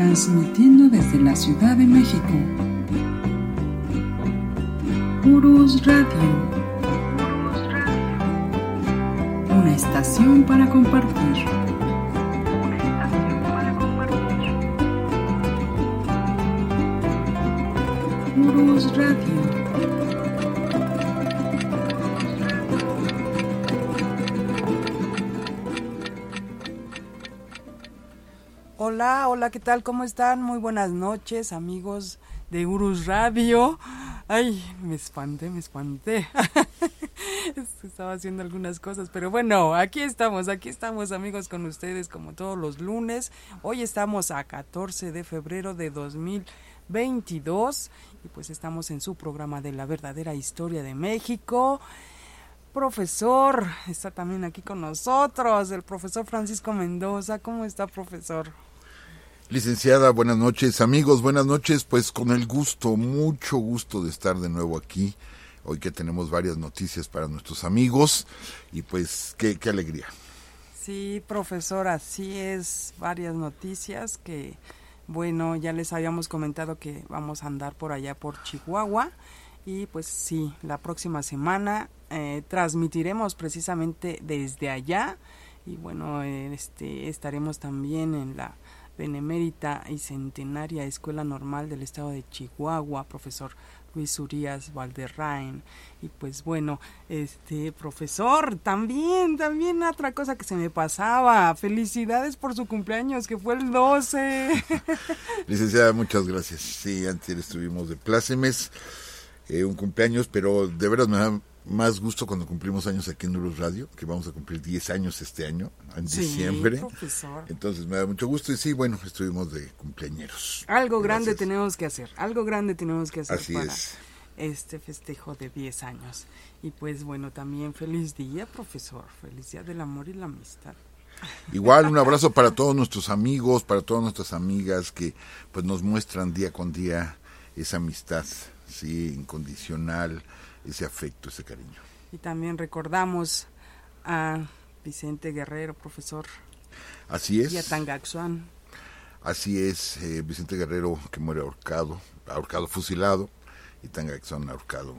Transmitiendo desde la Ciudad de México. Purus Radio. Una estación para compartir. Purus Radio. Hola, hola, ¿qué tal? ¿Cómo están? Muy buenas noches, amigos de Urus Radio. Ay, me espanté, me espanté. Estaba haciendo algunas cosas, pero bueno, aquí estamos, aquí estamos amigos con ustedes como todos los lunes. Hoy estamos a 14 de febrero de 2022 y pues estamos en su programa de la verdadera historia de México. Profesor, está también aquí con nosotros, el profesor Francisco Mendoza. ¿Cómo está, profesor? Licenciada, buenas noches. Amigos, buenas noches. Pues con el gusto, mucho gusto de estar de nuevo aquí. Hoy que tenemos varias noticias para nuestros amigos. Y pues, qué, alegría. Sí, profesor, así es. Varias noticias que, bueno, ya les habíamos comentado que vamos a andar por allá por Chihuahua. Y pues sí, la próxima semana eh, transmitiremos precisamente desde allá. Y bueno, este, estaremos también en la Benemérita y Centenaria Escuela Normal del Estado de Chihuahua, profesor Luis Urias Valderrain. Y pues bueno, este profesor, también, también otra cosa que se me pasaba. Felicidades por su cumpleaños, que fue el 12. Licenciada, muchas gracias. Sí, antes estuvimos de plácemes, eh, un cumpleaños, pero de veras me da más gusto cuando cumplimos años aquí en Nuros Radio, que vamos a cumplir 10 años este año, en Sí, diciembre. profesor. Entonces me da mucho gusto y sí, bueno, estuvimos de cumpleañeros. Algo grande tenemos que hacer, algo grande tenemos que hacer Así para es. este festejo de 10 años. Y pues bueno, también feliz día, profesor. Feliz día del amor y la amistad. Igual un abrazo para todos nuestros amigos, para todas nuestras amigas que pues nos muestran día con día esa amistad, sí, incondicional, ese afecto, ese cariño. Y también recordamos a Vicente Guerrero, profesor, Así es. y a Tangaxuan. Así es, eh, Vicente Guerrero que muere ahorcado, ahorcado fusilado y Tangaxón ahorcado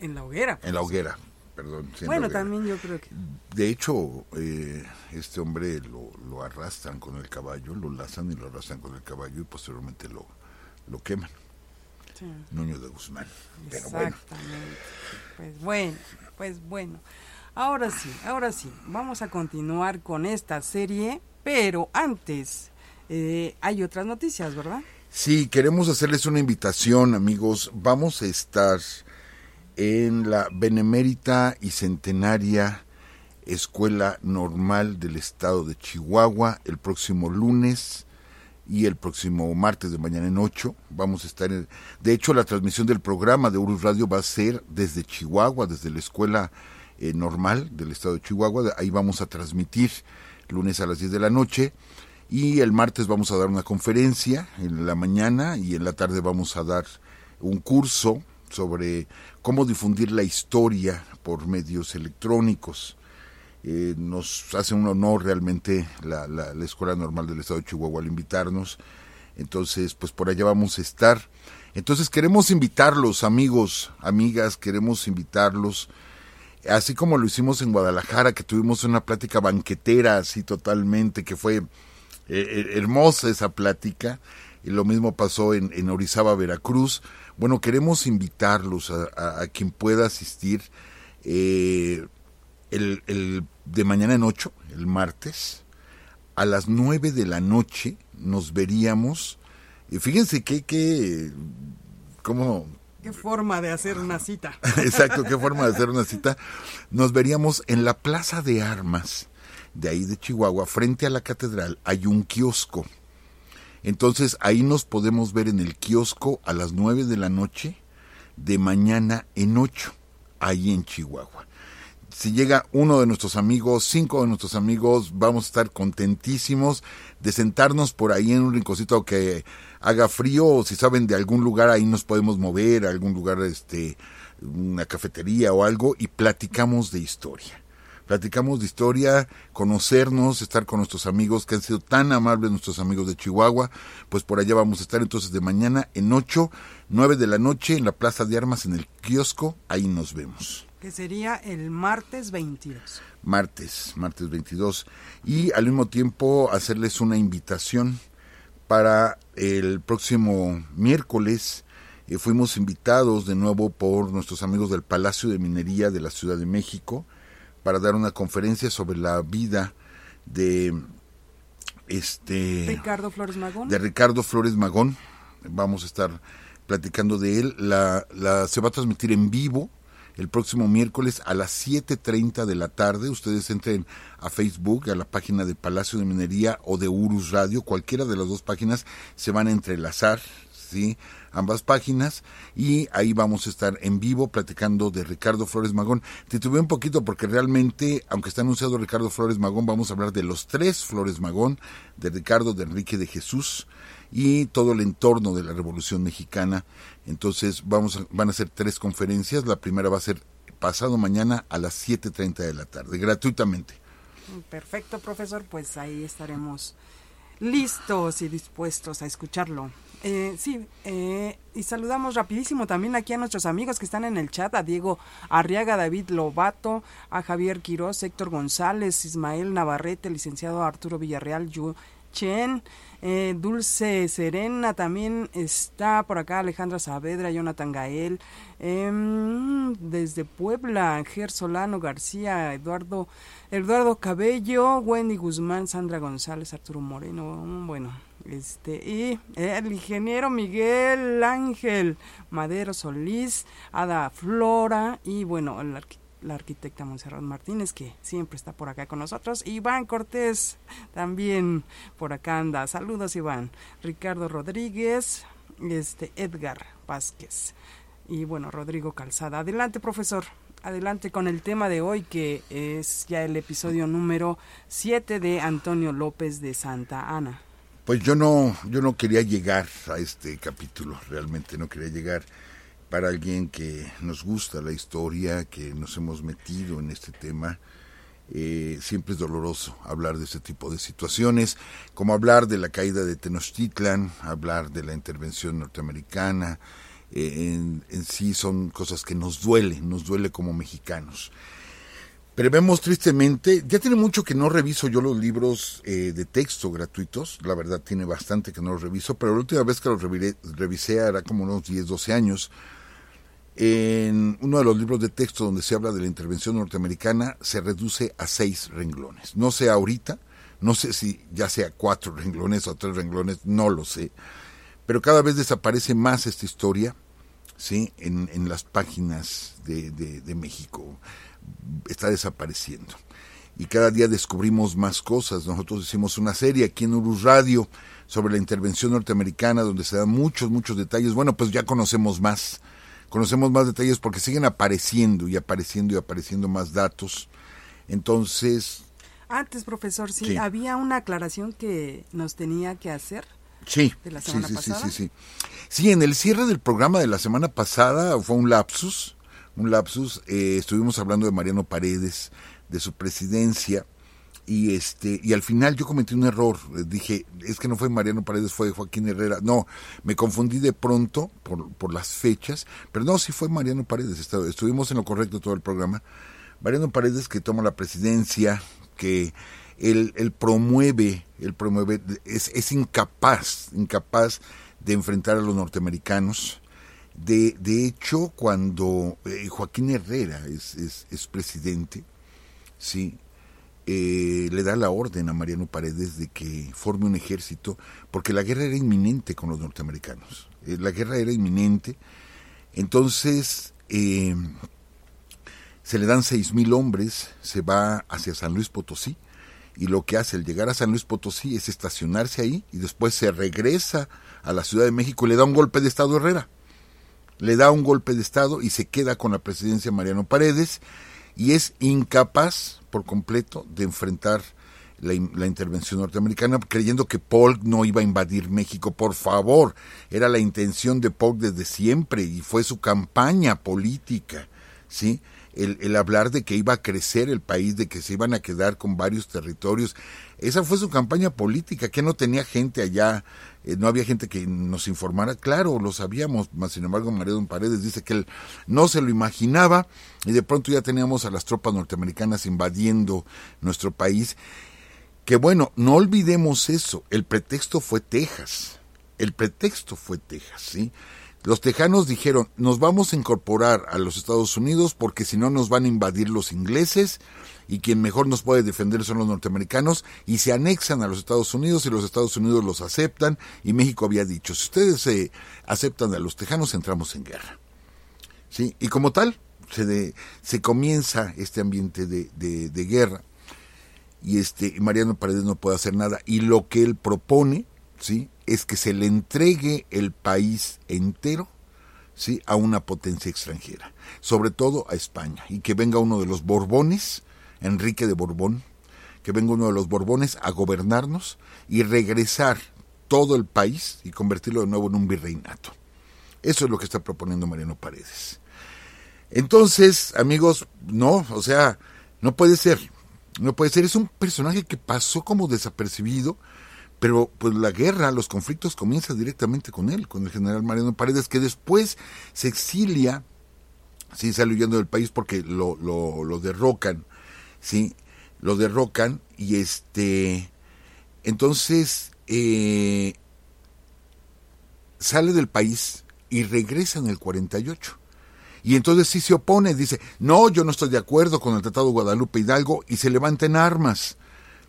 En la hoguera. en la hoguera, perdón. Bueno, hoguera. también yo creo que... De hecho, eh, este hombre lo, lo arrastran con el caballo, lo lazan y lo arrastran con el caballo y posteriormente lo, lo queman. Sí, Nuño de Guzmán. Pero bueno, exactamente. Pues bueno, pues bueno. Ahora sí, ahora sí, vamos a continuar con esta serie, pero antes eh, hay otras noticias, ¿verdad? Sí, queremos hacerles una invitación, amigos. Vamos a estar en la Benemérita y Centenaria Escuela Normal del Estado de Chihuahua el próximo lunes y el próximo martes de mañana en 8. Vamos a estar en... De hecho, la transmisión del programa de Urus Radio va a ser desde Chihuahua, desde la Escuela eh, Normal del Estado de Chihuahua. Ahí vamos a transmitir lunes a las 10 de la noche. Y el martes vamos a dar una conferencia en la mañana y en la tarde vamos a dar un curso sobre cómo difundir la historia por medios electrónicos. Eh, nos hace un honor realmente la, la, la Escuela Normal del Estado de Chihuahua al invitarnos. Entonces, pues por allá vamos a estar. Entonces queremos invitarlos, amigos, amigas, queremos invitarlos así como lo hicimos en Guadalajara, que tuvimos una plática banquetera así totalmente, que fue eh, hermosa esa plática, y lo mismo pasó en, Orizaba, Veracruz. Bueno, queremos invitarlos a, a, a quien pueda asistir eh, el, el, de mañana en ocho, el martes, a las nueve de la noche nos veríamos. Y fíjense que, que, cómo Qué forma de hacer una cita. Exacto, qué forma de hacer una cita. Nos veríamos en la Plaza de Armas de ahí de Chihuahua, frente a la catedral, hay un kiosco. Entonces ahí nos podemos ver en el kiosco a las 9 de la noche de mañana en 8, ahí en Chihuahua. Si llega uno de nuestros amigos, cinco de nuestros amigos, vamos a estar contentísimos de sentarnos por ahí en un rinconcito que haga frío o si saben de algún lugar ahí nos podemos mover, algún lugar, este, una cafetería o algo y platicamos de historia platicamos de historia, conocernos, estar con nuestros amigos que han sido tan amables, nuestros amigos de Chihuahua, pues por allá vamos a estar entonces de mañana en 8, 9 de la noche en la Plaza de Armas en el kiosco, ahí nos vemos. Que sería el martes 22. Martes, martes 22. Y al mismo tiempo hacerles una invitación para el próximo miércoles. Eh, fuimos invitados de nuevo por nuestros amigos del Palacio de Minería de la Ciudad de México para dar una conferencia sobre la vida de este Ricardo Flores Magón. De Ricardo Flores Magón. Vamos a estar platicando de él. La, la se va a transmitir en vivo el próximo miércoles a las 7.30 de la tarde. Ustedes entren a Facebook, a la página de Palacio de Minería o de Urus Radio. Cualquiera de las dos páginas se van a entrelazar. ¿sí? ambas páginas y ahí vamos a estar en vivo platicando de Ricardo Flores Magón. Te tuve un poquito porque realmente, aunque está anunciado Ricardo Flores Magón, vamos a hablar de los tres Flores Magón, de Ricardo, de Enrique de Jesús y todo el entorno de la Revolución Mexicana. Entonces vamos a, van a ser tres conferencias. La primera va a ser pasado mañana a las 7.30 de la tarde, gratuitamente. Perfecto, profesor. Pues ahí estaremos listos y dispuestos a escucharlo. Eh, sí, eh, y saludamos rapidísimo también aquí a nuestros amigos que están en el chat, a Diego Arriaga, David Lobato, a Javier Quiroz, Héctor González, Ismael Navarrete, licenciado Arturo Villarreal, Yu Chen, eh, Dulce Serena también está por acá, Alejandra Saavedra, Jonathan Gael, em, desde Puebla, Ger Solano García, Eduardo, Eduardo Cabello, Wendy Guzmán, Sandra González, Arturo Moreno, bueno, este y el ingeniero Miguel Ángel Madero Solís, Ada Flora y bueno, la arquitecta Monserrat Martínez que siempre está por acá con nosotros, Iván Cortés también por acá anda. Saludos Iván. Ricardo Rodríguez, este Edgar Vázquez y bueno, Rodrigo Calzada. Adelante, profesor. Adelante con el tema de hoy que es ya el episodio número 7 de Antonio López de Santa Ana. Pues yo no, yo no quería llegar a este capítulo, realmente no quería llegar para alguien que nos gusta la historia, que nos hemos metido en este tema. Eh, siempre es doloroso hablar de ese tipo de situaciones, como hablar de la caída de Tenochtitlan, hablar de la intervención norteamericana, eh, en, en sí son cosas que nos duelen, nos duele como mexicanos. Pero vemos tristemente, ya tiene mucho que no reviso yo los libros eh, de texto gratuitos, la verdad tiene bastante que no los reviso, pero la última vez que los revisé era como unos 10, 12 años. En uno de los libros de texto donde se habla de la intervención norteamericana se reduce a seis renglones. No sé ahorita, no sé si ya sea cuatro renglones o tres renglones, no lo sé, pero cada vez desaparece más esta historia ¿sí? en, las páginas de, de México está desapareciendo. Y cada día descubrimos más cosas. Nosotros hicimos una serie aquí en Urus Radio sobre la intervención norteamericana donde se dan muchos, muchos detalles. Bueno, pues ya conocemos más. Conocemos más detalles porque siguen apareciendo y apareciendo y apareciendo más datos. Entonces... Antes, profesor, sí, había una aclaración que nos tenía que hacer. Sí, de la semana sí, sí, sí, sí. Sí, en el cierre del programa de la semana pasada fue un lapsus un lapsus. Eh, estuvimos hablando de Mariano Paredes, de su presidencia, y este y al final yo cometí un error. Dije, es que no fue Mariano Paredes, fue Joaquín Herrera. No, me confundí de pronto por, por las fechas, pero no, sí fue Mariano Paredes. Estuvimos en lo correcto todo el programa. Mariano Paredes que toma la presidencia, que él, él promueve, él promueve, es, es incapaz, incapaz de enfrentar a los norteamericanos de, de hecho, cuando eh, Joaquín Herrera es, es, presidente, sí, eh, le da la orden a Mariano Paredes de que forme un ejército, porque la guerra era inminente con los norteamericanos. Eh, la guerra era inminente. Entonces, se le dan seis mil hombres, se va hacia San Luis Potosí y lo que hace al llegar a San Luis Potosí es estacionarse ahí y después se regresa a la Ciudad de México y le da un golpe de Estado a Herrera. Le da un golpe de Estado y se queda con la presidencia Mariano Paredes y es incapaz por completo de enfrentar la, la, intervención norteamericana creyendo que Polk no iba a invadir México. Por favor, era la intención de Polk desde siempre y fue su campaña política, ¿sí? El, el, hablar de que iba a crecer el país, de que se iban a quedar con varios territorios. Esa fue su campaña política, que no tenía gente allá, eh, no había gente que nos informara. Claro, lo sabíamos, mas sin embargo María Don Paredes dice que él no se lo imaginaba y de pronto ya teníamos a las tropas norteamericanas invadiendo nuestro país. Que bueno, no olvidemos eso, el pretexto fue Texas, el pretexto fue Texas, ¿sí? Los tejanos dijeron, nos vamos a incorporar a los Estados Unidos porque si no nos van a invadir los ingleses y quien mejor nos puede defender son los norteamericanos y se anexan a los Estados Unidos y los Estados Unidos los aceptan y México había dicho, si ustedes se aceptan a los tejanos entramos en guerra. ¿Sí? Y como tal, se, de, se comienza este ambiente de, de, de guerra y este Mariano Paredes no puede hacer nada y lo que él propone sí es que se le entregue el país entero sí a una potencia extranjera sobre todo a España y que venga uno de los Borbones Enrique de Borbón que venga uno de los Borbones a gobernarnos y regresar todo el país y convertirlo de nuevo en un virreinato. Eso es lo que está proponiendo Mariano Paredes. Entonces amigos no o sea no puede ser no puede ser, es un personaje que pasó como desapercibido, pero pues la guerra, los conflictos comienzan directamente con él, con el general Mariano Paredes, que después se exilia, sí, sale huyendo del país porque lo, derrocan, sí, lo derrocan y este, entonces eh, sale del país y regresa en el 48 y entonces sí se opone, dice, no, yo no estoy de acuerdo con el Tratado de Guadalupe Hidalgo y se levanta en armas,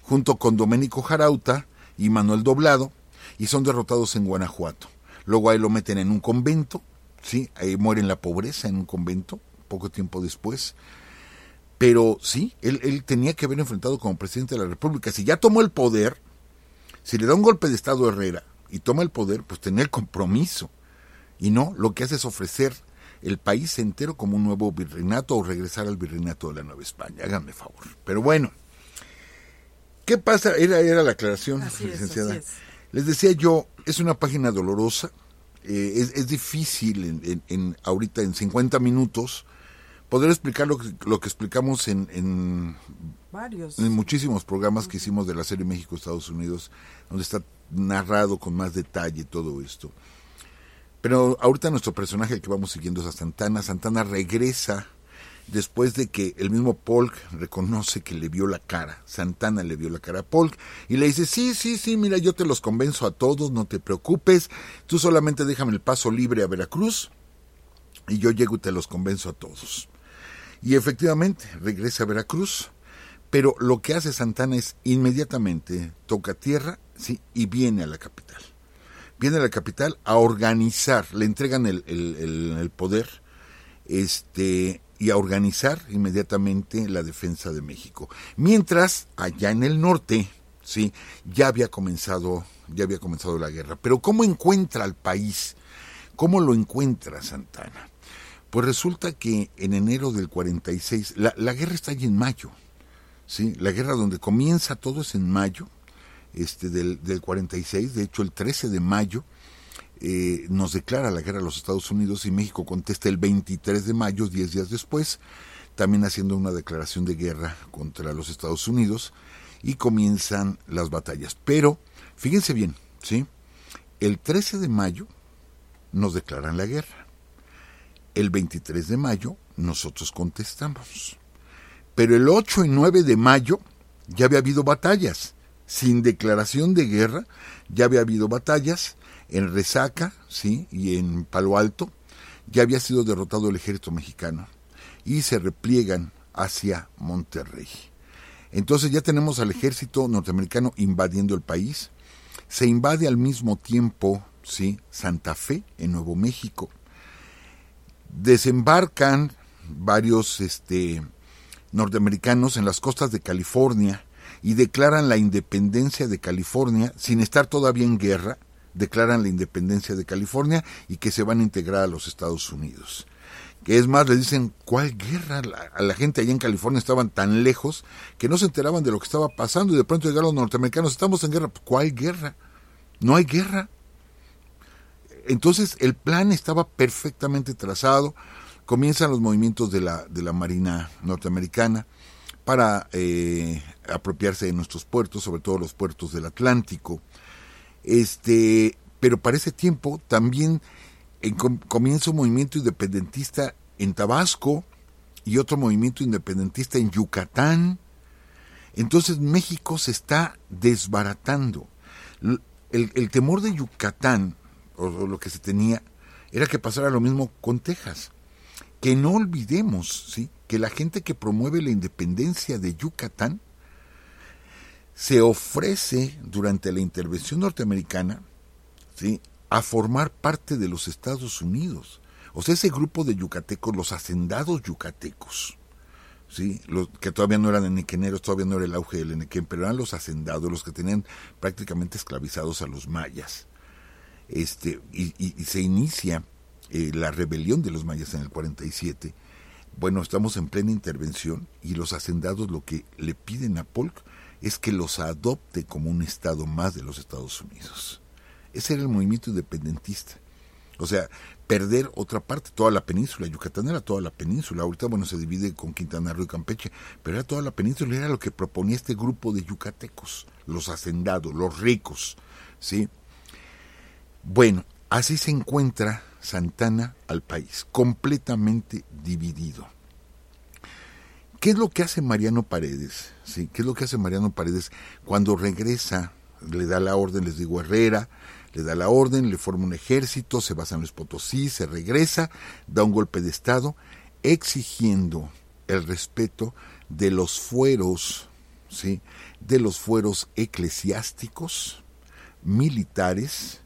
junto con Doménico Jarauta y Manuel Doblado, y son derrotados en Guanajuato. Luego ahí lo meten en un convento, ¿sí? Ahí muere en la pobreza en un convento, poco tiempo después. Pero sí, él, él tenía que haber enfrentado como presidente de la República. Si ya tomó el poder, si le da un golpe de Estado a Herrera y toma el poder, pues tenía el compromiso. Y no, lo que hace es ofrecer el país entero como un nuevo virreinato o regresar al virreinato de la Nueva España. Háganme favor. Pero bueno, ¿qué pasa? Era, era la aclaración, Así licenciada. es. Les decía yo, es una página dolorosa, eh, es, es, difícil en, en, en, ahorita en 50 minutos poder explicar lo que, lo que explicamos en, en, Varios. en muchísimos programas que hicimos de la serie México-Estados Unidos, donde está narrado con más detalle todo esto. Pero ahorita nuestro personaje, que vamos siguiendo es a Santana. Santana regresa después de que el mismo Polk reconoce que le vio la cara. Santana le vio la cara a Polk y le dice, sí, sí, sí, mira, yo te los convenzo a todos, no te preocupes, tú solamente déjame el paso libre a Veracruz y yo llego y te los convenzo a todos. Y efectivamente, regresa a Veracruz, pero lo que hace Santana es inmediatamente toca tierra sí, y viene a la capital viene a la capital a organizar, le entregan el, el, poder este, y a organizar inmediatamente la defensa de México. Mientras, allá en el norte, sí, ya había comenzado, ya había comenzado la guerra. Pero ¿cómo encuentra al país? ¿Cómo lo encuentra Santana? Pues resulta que en enero del 46, la, la guerra está allí en mayo, ¿sí? La guerra donde comienza todo es en mayo, este, del, del 46, de hecho el 13 de mayo, eh, nos declara la guerra a los Estados Unidos y México contesta el 23 de mayo, 10 días después, también haciendo una declaración de guerra contra los Estados Unidos y comienzan las batallas. Pero, fíjense bien, ¿sí? El 13 de mayo nos declaran la guerra. El 23 de mayo nosotros contestamos. Pero el 8 y 9 de mayo ya había habido batallas sin declaración de guerra, ya había habido batallas en Resaca, sí, y en Palo Alto, ya había sido derrotado el ejército mexicano y se repliegan hacia Monterrey. Entonces ya tenemos al ejército norteamericano invadiendo el país. Se invade al mismo tiempo, sí, Santa Fe en Nuevo México. Desembarcan varios este norteamericanos en las costas de California y declaran la independencia de California sin estar todavía en guerra, declaran la independencia de California y que se van a integrar a los Estados Unidos. Que es más, le dicen, ¿cuál guerra? a la gente allá en California estaban tan lejos que no se enteraban de lo que estaba pasando y de pronto llegaron los norteamericanos, estamos en guerra. ¿Cuál guerra? No hay guerra. Entonces el plan estaba perfectamente trazado, comienzan los movimientos de la, de la Marina norteamericana para eh, apropiarse de nuestros puertos, sobre todo los puertos del Atlántico. Este, pero para ese tiempo también comienza un movimiento independentista en Tabasco y otro movimiento independentista en Yucatán. Entonces México se está desbaratando. El, el temor de Yucatán, o lo que se tenía, era que pasara lo mismo con Texas. Que no olvidemos, ¿sí? que la gente que promueve la independencia de Yucatán se ofrece durante la intervención norteamericana ¿sí? a formar parte de los Estados Unidos. O sea, ese grupo de yucatecos, los hacendados yucatecos, ¿sí? los que todavía no eran enequeneros, todavía no era el auge del enequén, pero eran los hacendados, los que tenían prácticamente esclavizados a los mayas. Este, y, y, se inicia eh, la rebelión de los mayas en el 47 bueno, estamos en plena intervención y los hacendados lo que le piden a Polk es que los adopte como un estado más de los Estados Unidos. Ese era el movimiento independentista. O sea, perder otra parte, toda la península. Yucatán era toda la península. Ahorita, bueno, se divide con Quintana Roo y Campeche, pero era toda la península. Era lo que proponía este grupo de yucatecos, los hacendados, los ricos. ¿sí? Bueno, así se encuentra Santana al país, completamente dividido. ¿Qué es lo que hace Mariano Paredes? ¿Sí? ¿Qué es lo que hace Mariano Paredes cuando regresa? Le da la orden, les digo, Herrera, le da la orden, le forma un ejército, se basa en los Potosí, se regresa, da un golpe de Estado, exigiendo el respeto de los fueros, ¿sí? de los fueros eclesiásticos, militares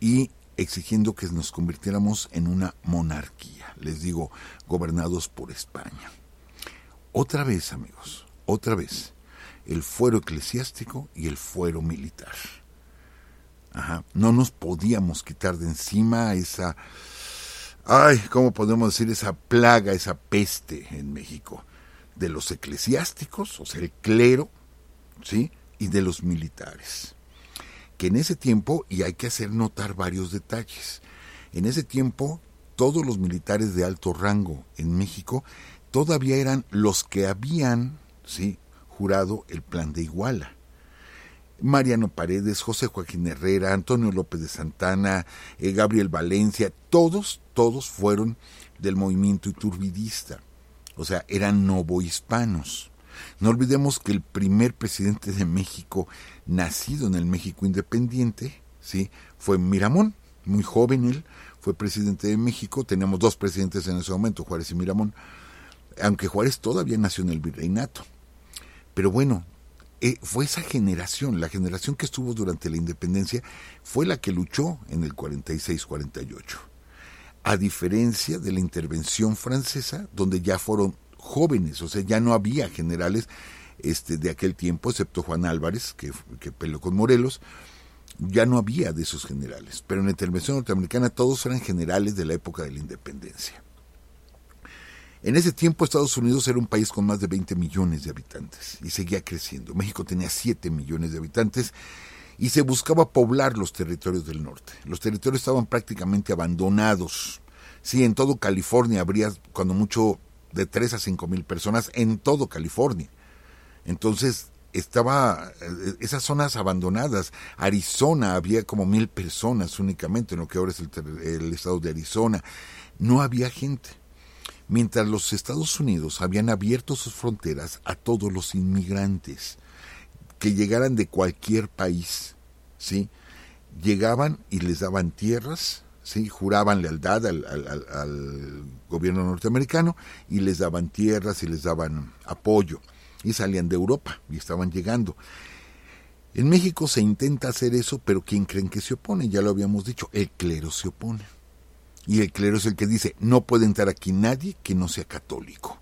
y exigiendo que nos convirtiéramos en una monarquía, les digo, gobernados por España. Otra vez, amigos, otra vez, el fuero eclesiástico y el fuero militar. Ajá. No nos podíamos quitar de encima esa, ay, ¿cómo podemos decir? Esa plaga, esa peste en México, de los eclesiásticos, o sea, el clero, ¿sí? Y de los militares que en ese tiempo, y hay que hacer notar varios detalles, en ese tiempo todos los militares de alto rango en México todavía eran los que habían ¿sí? jurado el plan de Iguala. Mariano Paredes, José Joaquín Herrera, Antonio López de Santana, eh, Gabriel Valencia, todos, todos fueron del movimiento iturbidista. O sea, eran novohispanos. No olvidemos que el primer presidente de México, nacido en el México independiente, ¿sí? fue Miramón, muy joven él, fue presidente de México, teníamos dos presidentes en ese momento, Juárez y Miramón, aunque Juárez todavía nació en el virreinato. Pero bueno, eh, fue esa generación, la generación que estuvo durante la independencia, fue la que luchó en el 46-48. A diferencia de la intervención francesa, donde ya fueron jóvenes, o sea, ya no había generales este, de aquel tiempo, excepto Juan Álvarez, que, que peleó con Morelos, ya no había de esos generales, pero en la intervención norteamericana todos eran generales de la época de la independencia. En ese tiempo Estados Unidos era un país con más de 20 millones de habitantes y seguía creciendo. México tenía 7 millones de habitantes y se buscaba poblar los territorios del norte. Los territorios estaban prácticamente abandonados. Sí, en todo California habría cuando mucho de 3 a 5 mil personas en todo California. Entonces, estaba eh, esas zonas abandonadas. Arizona había como mil personas únicamente, en lo que ahora es el, estado de Arizona. No había gente. Mientras los Estados Unidos habían abierto sus fronteras a todos los inmigrantes que llegaran de cualquier país, ¿sí? Llegaban y les daban tierras, ¿sí? juraban lealtad al, gobierno norteamericano y les daban tierras y les daban apoyo y salían de Europa y estaban llegando. En México se intenta hacer eso, pero ¿quién creen que se opone? Ya lo habíamos dicho, el clero se opone. Y el clero es el que dice, no puede entrar aquí nadie que no sea católico.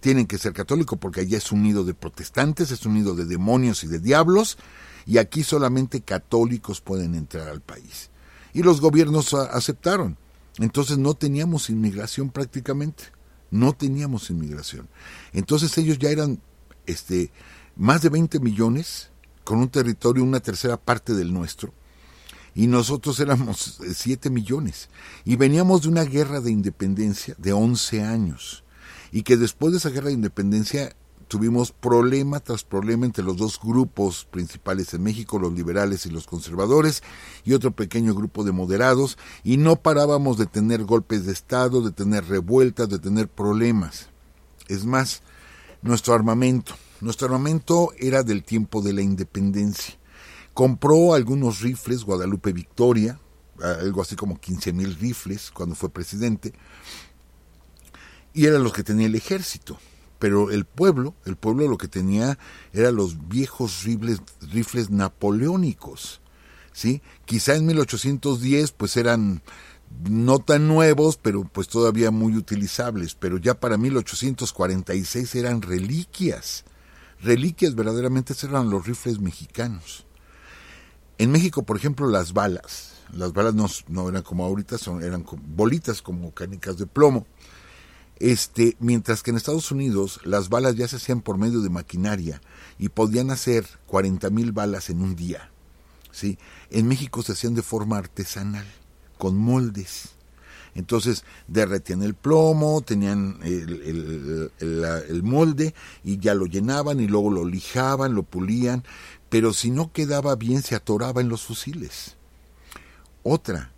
tienen que ser católicos porque allá es un nido de protestantes, es un nido de demonios y de diablos, y aquí solamente católicos pueden entrar al país. Y los gobiernos aceptaron. Entonces no teníamos inmigración prácticamente, no teníamos inmigración. Entonces ellos ya eran este, más de 20 millones, con un territorio una tercera parte del nuestro, y nosotros éramos 7 millones. Y veníamos de una guerra de independencia de 11 años, y que después de esa guerra de independencia tuvimos problema tras problema entre los dos grupos principales en México, los liberales y los conservadores, y otro pequeño grupo de moderados, y no parábamos de tener golpes de Estado, de tener revueltas, de tener problemas. Es más, nuestro armamento, nuestro armamento era del tiempo de la independencia. Compró algunos rifles Guadalupe Victoria, algo así como 15 mil rifles cuando fue presidente, y eran los que tenía el ejército pero el pueblo, el pueblo lo que tenía eran los viejos rifles, rifles napoleónicos, ¿sí? Quizá en 1810 pues eran no tan nuevos, pero pues todavía muy utilizables, pero ya para 1846 eran reliquias, reliquias verdaderamente eran los rifles mexicanos. En México, por ejemplo, las balas, las balas no, no eran como ahorita, son, eran bolitas como canicas de plomo, este, mientras que en Estados Unidos las balas ya se hacían por medio de maquinaria y podían hacer 40 mil balas en un día. ¿sí? En México se hacían de forma artesanal, con moldes. Entonces derretían el plomo, tenían el, el, molde y ya lo llenaban y luego lo lijaban, lo pulían, pero si no quedaba bien se atoraba en los fusiles. Otra,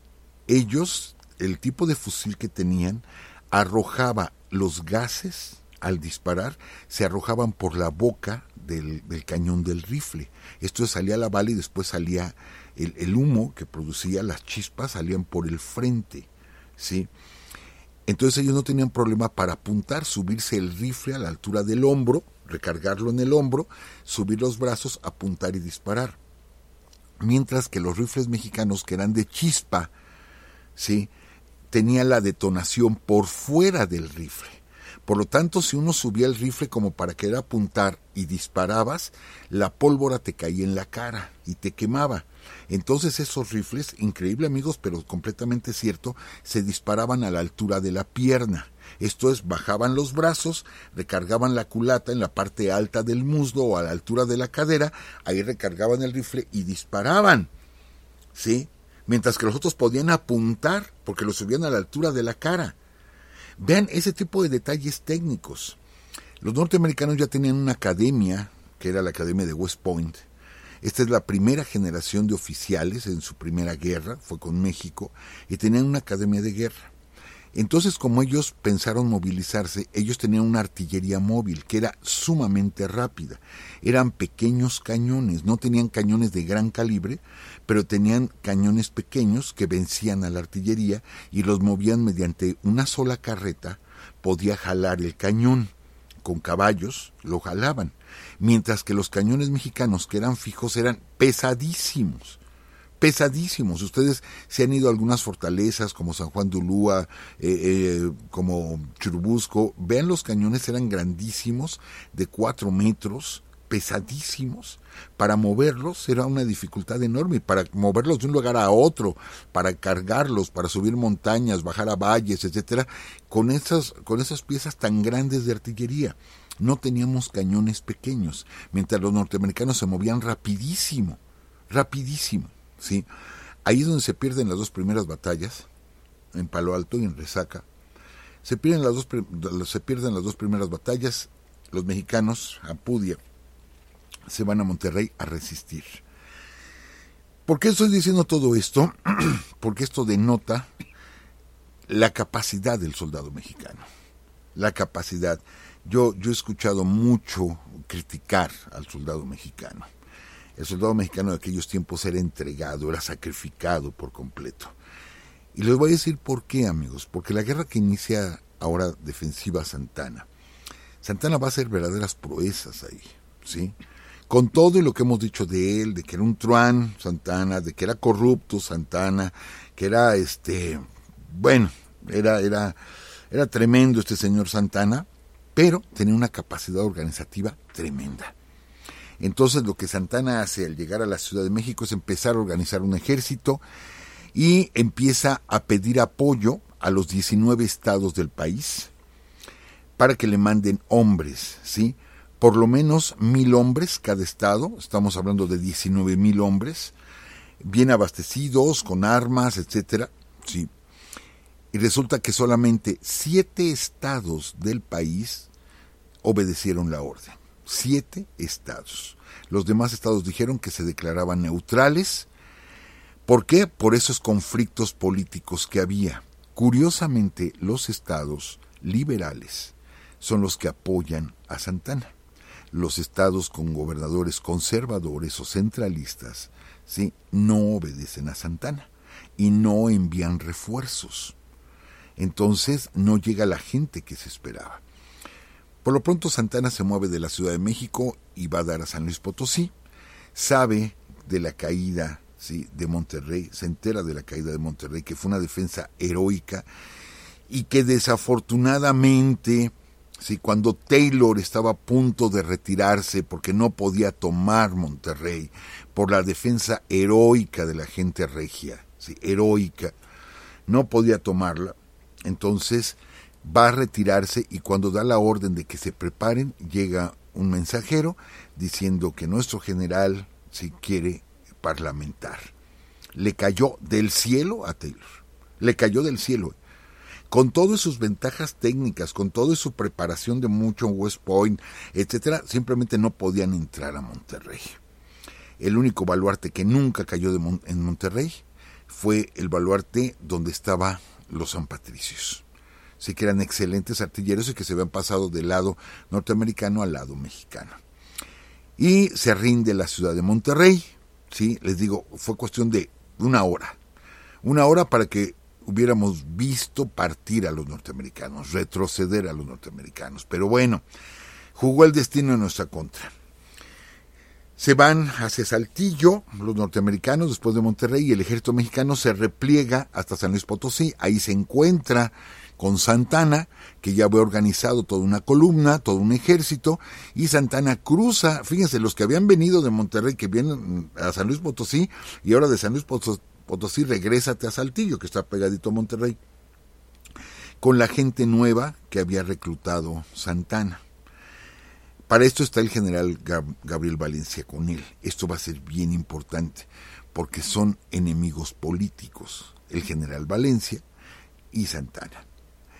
ellos, el tipo de fusil que tenían, arrojaba los gases al disparar, se arrojaban por la boca del, cañón del rifle. Esto salía la bala y después salía el, el, humo que producía, las chispas salían por el frente. ¿sí? Entonces ellos no tenían problema para apuntar, subirse el rifle a la altura del hombro, recargarlo en el hombro, subir los brazos, apuntar y disparar. Mientras que los rifles mexicanos, que eran de chispa, ¿sí? Tenía la detonación por fuera del rifle. Por lo tanto, si uno subía el rifle como para querer apuntar y disparabas, la pólvora te caía en la cara y te quemaba. Entonces esos rifles, increíble amigos, pero completamente cierto, se disparaban a la altura de la pierna. Esto es, bajaban los brazos, recargaban la culata en la parte alta del muslo o a la altura de la cadera, ahí recargaban el rifle y disparaban. ¿Sí? Mientras que los otros podían apuntar porque lo subían a la altura de la cara. Vean ese tipo de detalles técnicos. Los norteamericanos ya tenían una academia, que era la Academia de West Point. Esta es la primera generación de oficiales en su primera guerra, fue con México, y tenían una academia de guerra. Entonces, como ellos pensaron movilizarse, ellos tenían una artillería móvil que era sumamente rápida. Eran pequeños cañones, no tenían cañones de gran calibre, pero tenían cañones pequeños que vencían a la artillería y los movían mediante una sola carreta, podía jalar el cañón. Con caballos lo jalaban, mientras que los cañones mexicanos que eran fijos eran pesadísimos pesadísimos. Ustedes se han ido a algunas fortalezas como San Juan de Ulúa, eh, eh, como Churubusco, vean los cañones eran grandísimos, de cuatro metros, pesadísimos. Para moverlos era una dificultad enorme, para moverlos de un lugar a otro, para cargarlos, para subir montañas, bajar a valles, etcétera, con esas, con esas piezas tan grandes de artillería. No teníamos cañones pequeños, mientras los norteamericanos se movían rapidísimo, rapidísimo, ¿sí? Ahí es donde se pierden las dos primeras batallas, en Palo Alto y en Resaca. Se pierden las dos, se pierden las dos primeras batallas, los mexicanos, Apudia, se van a Monterrey a resistir. ¿Por qué estoy diciendo todo esto? Porque esto denota la capacidad del soldado mexicano. La capacidad. Yo, yo he escuchado mucho criticar al soldado mexicano. El soldado mexicano de aquellos tiempos era entregado, era sacrificado por completo. Y les voy a decir por qué, amigos. Porque la guerra que inicia ahora defensiva Santana, Santana va a hacer verdaderas proezas ahí, ¿sí? con todo lo que hemos dicho de él, de que era un truán Santana, de que era corrupto Santana, que era este, bueno, era, era, era tremendo este señor Santana, pero tenía una capacidad organizativa tremenda. Entonces lo que Santana hace al llegar a la Ciudad de México es empezar a organizar un ejército y empieza a pedir apoyo a los 19 estados del país para que le manden hombres, ¿sí? Por lo menos mil hombres cada estado, estamos hablando de 19 mil hombres, bien abastecidos, con armas, etcétera, sí. Y resulta que solamente siete estados del país obedecieron la orden. Siete estados. Los demás estados dijeron que se declaraban neutrales. ¿Por qué? Por esos conflictos políticos que había. Curiosamente, los estados liberales son los que apoyan a Santana. Los estados con gobernadores conservadores o centralistas ¿sí? no obedecen a Santana y no envían refuerzos. Entonces no llega la gente que se esperaba. Por lo pronto Santana se mueve de la Ciudad de México y va a dar a San Luis Potosí. Sabe de la caída de Monterrey, se entera de la caída de Monterrey, que fue una defensa heroica y que desafortunadamente ¿sí? cuando Taylor estaba a punto de retirarse porque no podía tomar Monterrey por la defensa heroica de la gente regia, ¿sí? heroica, no podía tomarla, entonces va a retirarse y cuando da la orden de que se preparen, llega un mensajero diciendo que nuestro general si quiere parlamentar. Le cayó del cielo a Taylor. Le cayó del cielo con todas sus ventajas técnicas, con toda su preparación de mucho en West Point, etcétera, simplemente no podían entrar a Monterrey. El único baluarte que nunca cayó de en Monterrey fue el baluarte donde estaban los San Patricios. Sí que eran excelentes artilleros y que se habían pasado del lado norteamericano al lado mexicano. Y se rinde la ciudad de Monterrey, sí, les digo, fue cuestión de una hora. Una hora para que hubiéramos visto partir a los norteamericanos, retroceder a los norteamericanos. Pero bueno, jugó el destino en nuestra contra. Se van hacia Saltillo los norteamericanos después de Monterrey y el ejército mexicano se repliega hasta San Luis Potosí. Ahí se encuentra con Santana, que ya había organizado toda una columna, todo un ejército, y Santana cruza, fíjense, los que habían venido de Monterrey, que vienen a San Luis Potosí, y ahora de San Luis Potosí regrésate a Saltillo, que está pegadito a Monterrey, con la gente nueva que había reclutado Santana. Para esto está el general Gabriel Valencia con él. Esto va a ser bien importante, porque son enemigos políticos, el general Valencia y Santana.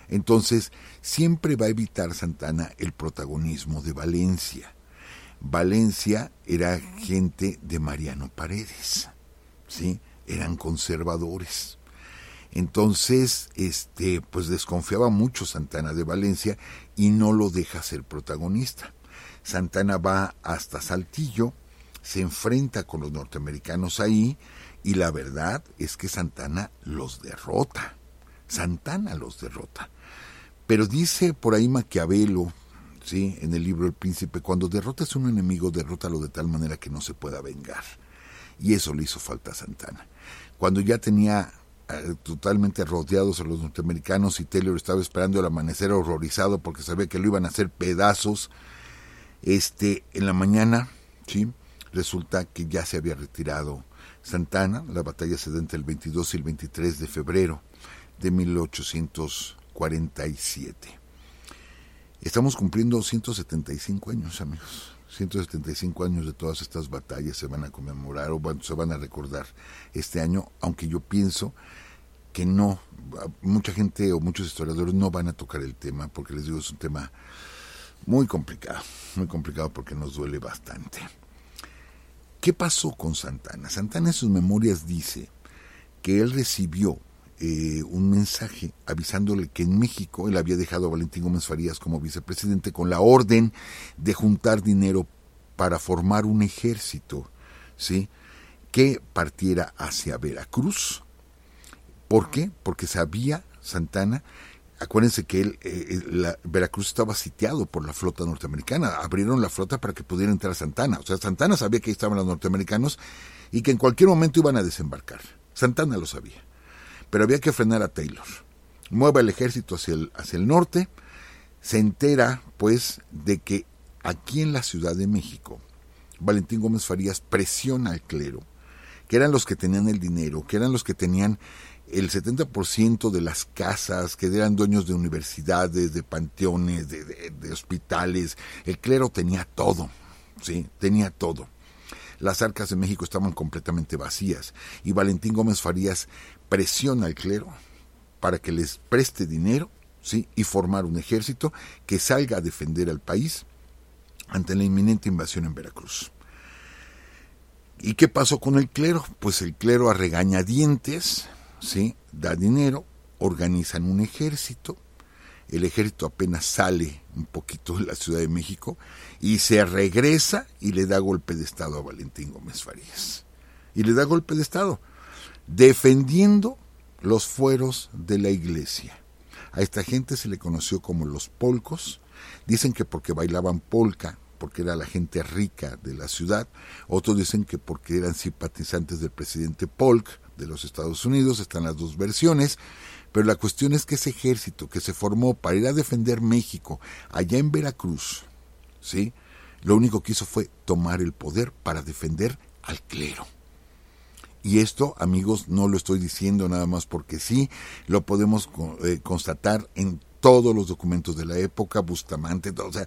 Entonces, siempre va a evitar Santana el protagonismo de Valencia. Valencia era gente de Mariano Paredes, ¿sí? eran conservadores. Entonces, este, pues desconfiaba mucho Santana de Valencia y no lo deja ser protagonista. Santana va hasta Saltillo, se enfrenta con los norteamericanos ahí y la verdad es que Santana los derrota. Santana los derrota. Pero dice por ahí Maquiavelo, ¿sí? en el libro El Príncipe, cuando derrotas a un enemigo, derrótalo de tal manera que no se pueda vengar. Y eso le hizo falta a Santana cuando ya tenía eh, totalmente rodeados a los norteamericanos y Taylor estaba esperando el amanecer horrorizado porque sabía que lo iban a hacer pedazos, este, en la mañana, ¿sí? resulta que ya se había retirado Santana, la batalla se da entre el 22 y el 23 de febrero de 1847. Estamos cumpliendo 175 años, amigos. 175 años de todas estas batallas se van a conmemorar o se van a recordar este año, aunque yo pienso que no, mucha gente o muchos historiadores no van a tocar el tema, porque les digo, es un tema muy complicado, muy complicado porque nos duele bastante. ¿Qué pasó con Santana? Santana en sus memorias dice que él recibió eh, un mensaje avisándole que en México él había dejado a Valentín Gómez Farías como vicepresidente con la orden de juntar dinero para formar un ejército, ¿sí? que partiera hacia Veracruz. ¿Por qué? Porque sabía Santana, acuérdense que él, eh, eh, Veracruz estaba sitiado por la flota norteamericana, abrieron la flota para que pudiera entrar Santana, o sea, Santana sabía que ahí estaban los norteamericanos y que en cualquier momento iban a desembarcar. Santana lo sabía pero había que frenar a Taylor. Mueva el ejército hacia el, hacia el norte, se entera pues de que aquí en la Ciudad de México, Valentín Gómez Farías presiona al clero, que eran los que tenían el dinero, que eran los que tenían el 70% de las casas, que eran dueños de universidades, de panteones, de, de, hospitales, el clero tenía todo, ¿sí? Tenía todo. Las arcas de México estaban completamente vacías y Valentín Gómez Farías presiona al clero para que les preste dinero, ¿sí? Y formar un ejército que salga a defender al país ante la inminente invasión en Veracruz. ¿Y qué pasó con el clero? Pues el clero a regañadientes, ¿sí? da dinero, organizan un ejército, el ejército apenas sale un poquito de la Ciudad de México y se regresa y le da golpe de Estado a Valentín Gómez Farías. Y le da golpe de Estado, defendiendo los fueros de la iglesia. A esta gente se le conoció como los polcos, dicen que porque bailaban polka, porque era la gente rica de la ciudad, otros dicen que porque eran simpatizantes del presidente Polk, de los Estados Unidos, están las dos versiones, pero la cuestión es que ese ejército que se formó para ir a defender México allá en Veracruz, ¿sí? Lo único que hizo fue tomar el poder para defender al clero. Y esto, amigos, no lo estoy diciendo nada más porque sí, lo podemos eh, constatar en todos los documentos de la época, Bustamante, o sea,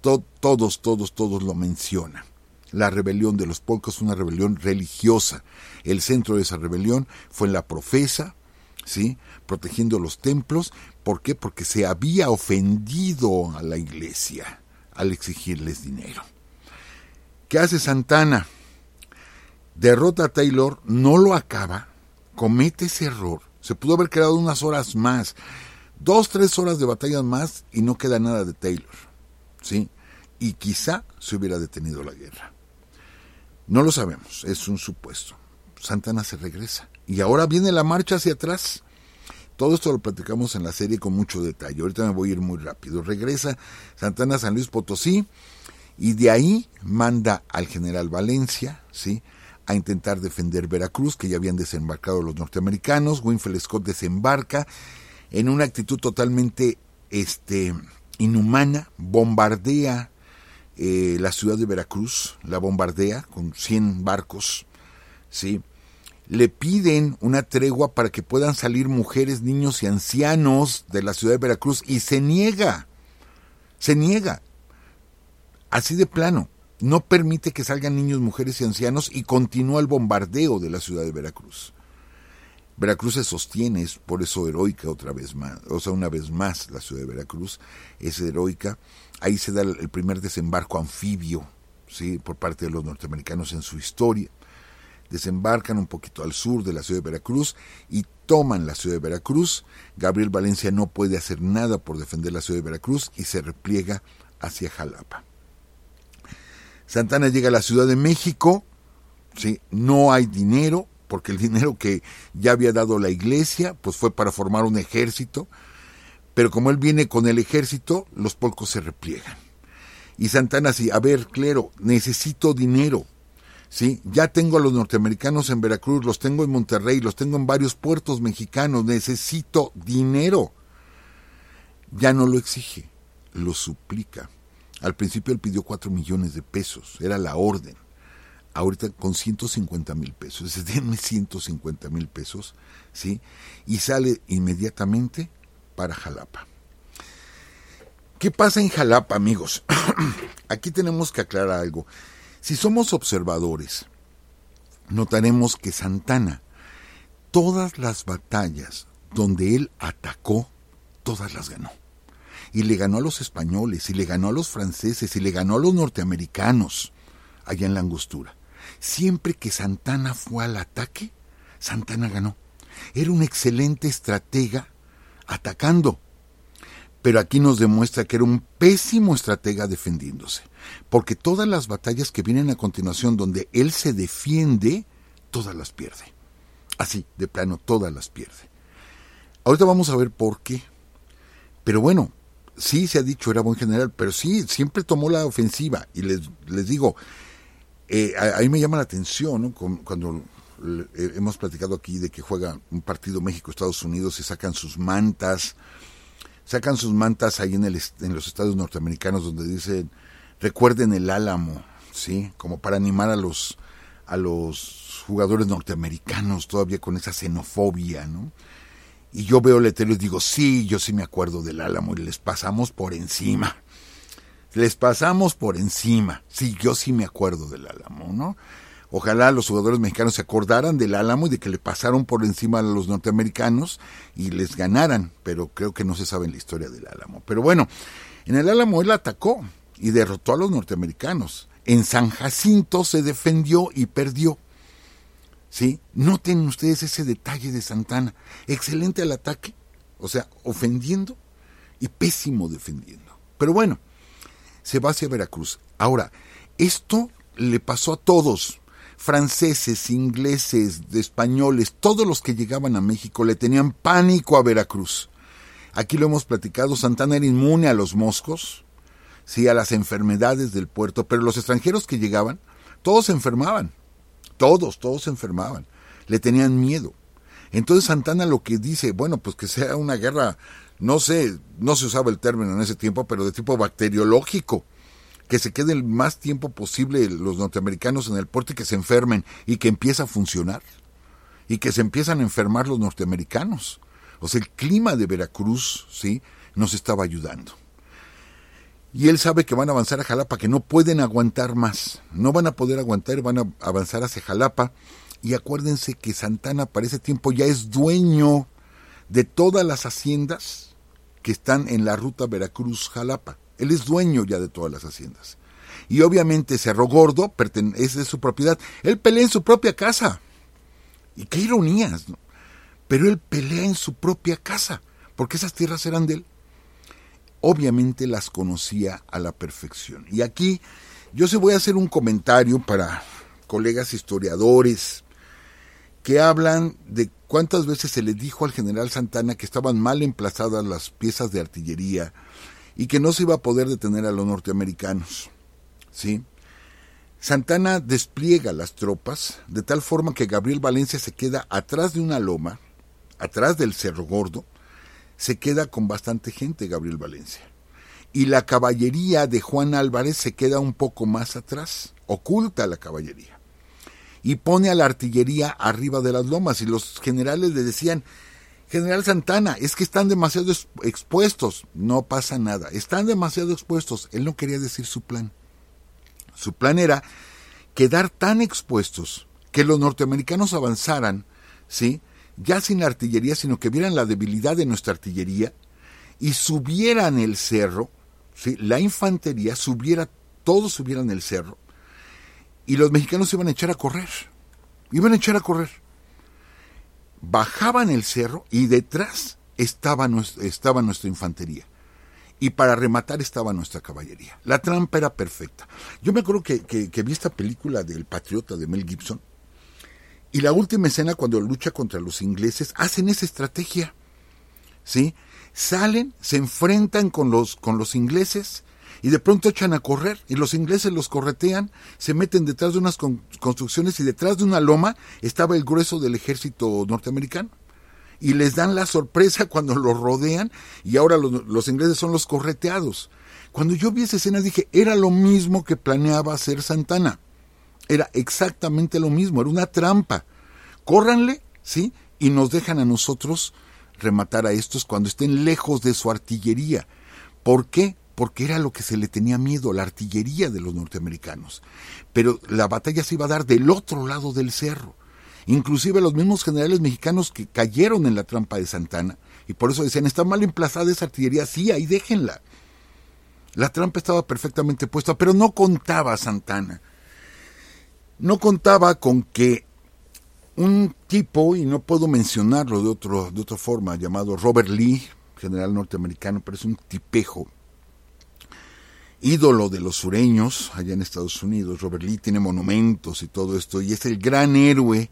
todos, todos, todos lo mencionan. La rebelión de los polcos fue una rebelión religiosa. El centro de esa rebelión fue en la profesa, ¿sí? protegiendo los templos. ¿Por qué? Porque se había ofendido a la iglesia al exigirles dinero. ¿Qué hace Santana? Derrota a Taylor, no lo acaba, comete ese error. Se pudo haber quedado unas horas más, dos, tres horas de batallas más y no queda nada de Taylor. ¿Sí? Y quizá se hubiera detenido la guerra. No lo sabemos, es un supuesto. Santana se regresa. Y ahora viene la marcha hacia atrás. Todo esto lo platicamos en la serie con mucho detalle. Ahorita me voy a ir muy rápido. Regresa Santana a San Luis Potosí y de ahí manda al general Valencia, ¿sí? A intentar defender Veracruz, que ya habían desembarcado los norteamericanos. Winfield Scott desembarca en una actitud totalmente este, inhumana, bombardea eh, la ciudad de Veracruz, la bombardea con 100 barcos, ¿sí? Le piden una tregua para que puedan salir mujeres, niños y ancianos de la ciudad de Veracruz y se niega, se niega, así de plano, no permite que salgan niños, mujeres y ancianos y continúa el bombardeo de la ciudad de Veracruz. Veracruz se sostiene, es por eso heroica otra vez más, o sea, una vez más la ciudad de Veracruz es heroica Ahí se da el primer desembarco anfibio, ¿sí? por parte de los norteamericanos en su historia. Desembarcan un poquito al sur de la ciudad de Veracruz y toman la ciudad de Veracruz. Gabriel Valencia no puede hacer nada por defender la ciudad de Veracruz y se repliega hacia Jalapa. Santana llega a la Ciudad de México, ¿sí? no hay dinero, porque el dinero que ya había dado la iglesia pues fue para formar un ejército, pero como él viene con el ejército, los polcos se repliegan. Y Santana sí, a ver, clero, necesito dinero. ¿sí? Ya tengo a los norteamericanos en Veracruz, los tengo en Monterrey, los tengo en varios puertos mexicanos, necesito dinero. Ya no lo exige, lo suplica. Al principio él pidió cuatro millones de pesos, era la orden. Ahorita con 150 mil pesos, es denme 150 mil pesos, ¿sí? Y sale inmediatamente para Jalapa. ¿Qué pasa en Jalapa, amigos? Aquí tenemos que aclarar algo. Si somos observadores, notaremos que Santana, todas las batallas donde él atacó, todas las ganó. Y le ganó a los españoles, y le ganó a los franceses, y le ganó a los norteamericanos, allá en la angostura. Siempre que Santana fue al ataque, Santana ganó. Era un excelente estratega atacando. Pero aquí nos demuestra que era un pésimo estratega defendiéndose, porque todas las batallas que vienen a continuación donde él se defiende, todas las pierde. Así, de plano, todas las pierde. Ahorita vamos a ver por qué. Pero bueno, sí se ha dicho era buen general, pero sí, siempre tomó la ofensiva. Y les, les digo, eh, a, mí me llama la atención ¿no? cuando eh, hemos platicado aquí de que juega un partido México-Estados Unidos y sacan sus mantas, sacan sus mantas ahí en, el, en los estados norteamericanos donde dicen recuerden el álamo, ¿sí? Como para animar a los, a los jugadores norteamericanos todavía con esa xenofobia, ¿no? Y yo veo letreros y digo, sí, yo sí me acuerdo del álamo y les pasamos por encima. Les pasamos por encima. Sí, yo sí me acuerdo del álamo, ¿no? Ojalá los jugadores mexicanos se acordaran del Álamo y de que le pasaron por encima a los norteamericanos y les ganaran, pero creo que no se sabe la historia del Álamo. Pero bueno, en el Álamo él atacó y derrotó a los norteamericanos. En San Jacinto se defendió y perdió. ¿Sí? Noten ustedes ese detalle de Santana. Excelente al ataque, o sea, ofendiendo y pésimo defendiendo. Pero bueno, se va hacia Veracruz. Ahora, esto le pasó a todos, franceses, ingleses, españoles, todos los que llegaban a México le tenían pánico a Veracruz. Aquí lo hemos platicado, Santana era inmune a los moscos, sí, a las enfermedades del puerto, pero los extranjeros que llegaban, todos se enfermaban, todos, todos se enfermaban, le tenían miedo. Entonces Santana lo que dice, bueno, pues que sea una guerra, no sé, no se usaba el término en ese tiempo, pero de tipo bacteriológico, que se quede el más tiempo posible los norteamericanos en el puerto y que se enfermen y que empiece a funcionar y que se empiezan a enfermar los norteamericanos. O sea, el clima de Veracruz, ¿sí? Nos estaba ayudando. Y él sabe que van a avanzar a Jalapa, que no pueden aguantar más. No van a poder aguantar, van a avanzar hacia Jalapa. Y acuérdense que Santana para ese tiempo ya es dueño de todas las haciendas que están en la ruta Veracruz-Jalapa. Él es dueño ya de todas las haciendas. Y obviamente Cerro Gordo es de su propiedad. Él pelea en su propia casa. Y qué ironías. Pero él pelea en su propia casa, porque esas tierras eran de él. Obviamente las conocía a la perfección. Y aquí yo se voy a hacer un comentario para colegas historiadores que hablan de cuántas veces se le dijo al general Santana que estaban mal emplazadas las piezas de artillería, y que no se iba a poder detener a los norteamericanos. ¿sí? Santana despliega las tropas de tal forma que Gabriel Valencia se queda atrás de una loma, atrás del Cerro Gordo, se queda con bastante gente Gabriel Valencia. Y la caballería de Juan Álvarez se queda un poco más atrás, oculta la caballería. Y pone a la artillería arriba de las lomas y los generales le decían, General Santana, es que están demasiado expuestos. No pasa nada, están demasiado expuestos. Él no quería decir su plan. Su plan era quedar tan expuestos que los norteamericanos avanzaran, ¿sí? Ya sin artillería, sino que vieran la debilidad de nuestra artillería y subieran el cerro, ¿sí? La infantería subiera, todos subieran el cerro y los mexicanos iban a echar a correr. Iban a echar a correr bajaban el cerro y detrás estaba, nuestra infantería. Y para rematar estaba nuestra caballería. La trampa era perfecta. Yo me acuerdo que, vi esta película del Patriota de Mel Gibson. Y la última escena, cuando lucha contra los ingleses, hacen esa estrategia. ¿Sí? Salen, se enfrentan con los, con los ingleses y de pronto echan a correr y los ingleses los corretean, se meten detrás de unas construcciones y detrás de una loma estaba el grueso del ejército norteamericano. Y les dan la sorpresa cuando los rodean y ahora los, los ingleses son los correteados. Cuando yo vi esa escena dije, era lo mismo que planeaba hacer Santana. Era exactamente lo mismo, era una trampa. Córranle, ¿sí? Y nos dejan a nosotros rematar a estos cuando estén lejos de su artillería. ¿Por qué? porque era lo que se le tenía miedo, la artillería de los norteamericanos. Pero la batalla se iba a dar del otro lado del cerro. Inclusive los mismos generales mexicanos que cayeron en la trampa de Santana, y por eso decían, está mal emplazada esa artillería, sí, ahí déjenla. La trampa estaba perfectamente puesta, pero no contaba Santana. No contaba con que un tipo, y no puedo mencionarlo de, otro, de otra forma, llamado Robert Lee, general norteamericano, pero es un tipejo, ídolo de los sureños allá en Estados Unidos. Robert Lee tiene monumentos y todo esto, y es el gran héroe,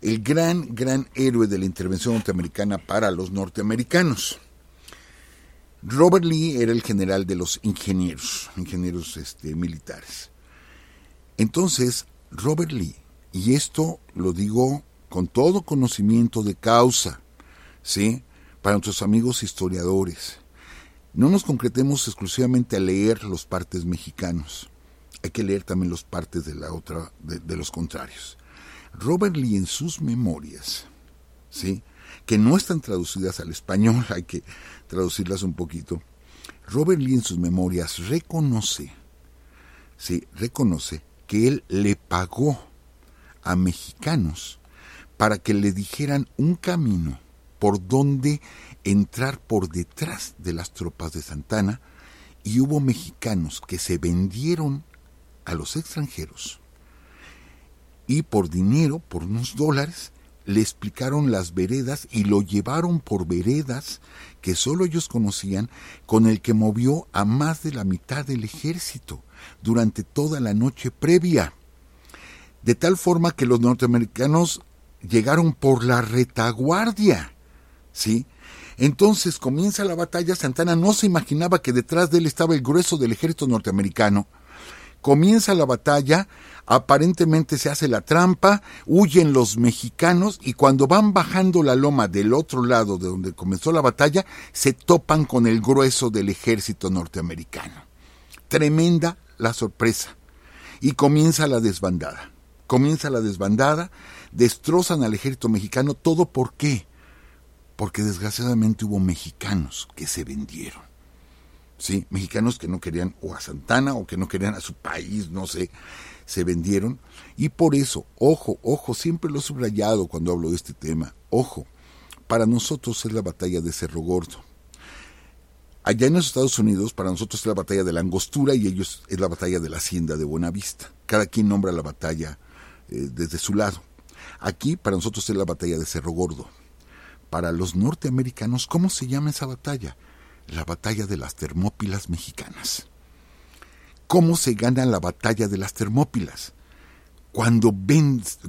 el gran, gran héroe de la intervención norteamericana para los norteamericanos. Robert Lee era el general de los ingenieros, ingenieros este, militares. Entonces, Robert Lee, y esto lo digo con todo conocimiento de causa, ¿sí? Para nuestros amigos historiadores, no nos concretemos exclusivamente a leer los partes mexicanos. Hay que leer también los partes de la otra, de, los contrarios. Robert Lee en sus memorias, ¿sí? que no están traducidas al español, hay que traducirlas un poquito. Robert Lee en sus memorias reconoce, sí, reconoce que él le pagó a mexicanos para que le dijeran un camino por donde entrar por detrás de las tropas de Santana y hubo mexicanos que se vendieron a los extranjeros y por dinero, por unos dólares, le explicaron las veredas y lo llevaron por veredas que solo ellos conocían, con el que movió a más de la mitad del ejército durante toda la noche previa. De tal forma que los norteamericanos llegaron por la retaguardia. ¿Sí? Entonces comienza la batalla, Santana no se imaginaba que detrás de él estaba el grueso del ejército norteamericano. Comienza la batalla, aparentemente se hace la trampa, huyen los mexicanos y cuando van bajando la loma del otro lado de donde comenzó la batalla, se topan con el grueso del ejército norteamericano. Tremenda la sorpresa. Y comienza la desbandada. Comienza la desbandada, destrozan al ejército mexicano, todo por qué? Porque desgraciadamente hubo mexicanos que se vendieron. ¿sí? Mexicanos que no querían o a Santana o que no querían a su país, no sé, se vendieron. Y por eso, ojo, ojo, siempre lo he subrayado cuando hablo de este tema, ojo, para nosotros es la batalla de Cerro Gordo. Allá en los Estados Unidos, para nosotros es la batalla de la angostura y ellos es la batalla de la hacienda de Buenavista. Cada quien nombra la batalla eh, desde su lado. Aquí, para nosotros es la batalla de Cerro Gordo. Para los norteamericanos, ¿cómo se llama esa batalla? la batalla de las Termópilas mexicanas. ¿Cómo se gana la batalla de las Termópilas? Cuando,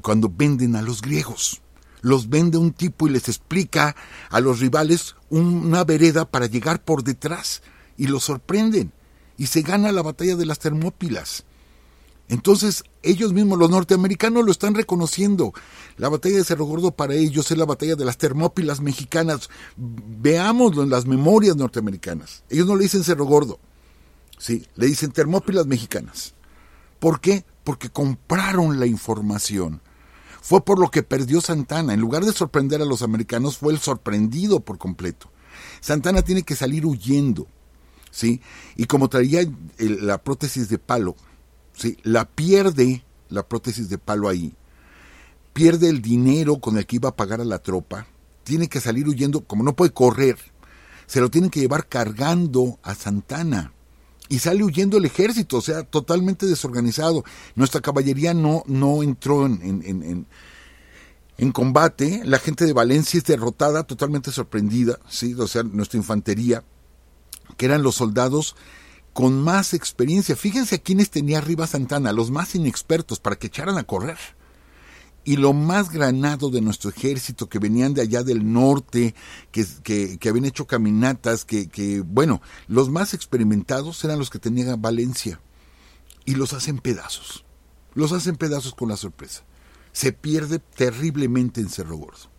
cuando venden a los griegos. Los vende un tipo y les explica a los rivales una vereda para llegar por detrás y los sorprenden y se gana la batalla de las Termópilas. Entonces, ellos mismos, los norteamericanos, lo están reconociendo. La batalla de Cerro Gordo para ellos es la batalla de las Termópilas mexicanas. Veámoslo en las memorias norteamericanas. Ellos no le dicen Cerro Gordo, sí, le dicen Termópilas mexicanas. ¿Por qué? Porque compraron la información. Fue por lo que perdió Santana. En lugar de sorprender a los americanos, fue el sorprendido por completo. Santana tiene que salir huyendo, ¿sí? Y como traía la prótesis de palo, ¿sí? la pierde la prótesis de palo ahí, pierde el dinero con el que iba a pagar a la tropa, tiene que salir huyendo, como no puede correr, se lo tienen que llevar cargando a Santana. Y sale huyendo el ejército, o sea, totalmente desorganizado. Nuestra caballería no, no entró en, en, en, combate. La gente de Valencia es derrotada, totalmente sorprendida, ¿sí? o sea, nuestra infantería, que eran los soldados con más experiencia. Fíjense a quienes tenía arriba Santana, los más inexpertos, para que echaran a correr. Y lo más granado de nuestro ejército, que venían de allá del norte, que, que, habían hecho caminatas, que, que, bueno, los más experimentados eran los que tenían Valencia. Y los hacen pedazos. Los hacen pedazos con la sorpresa. Se pierde terriblemente en Cerro Gordo.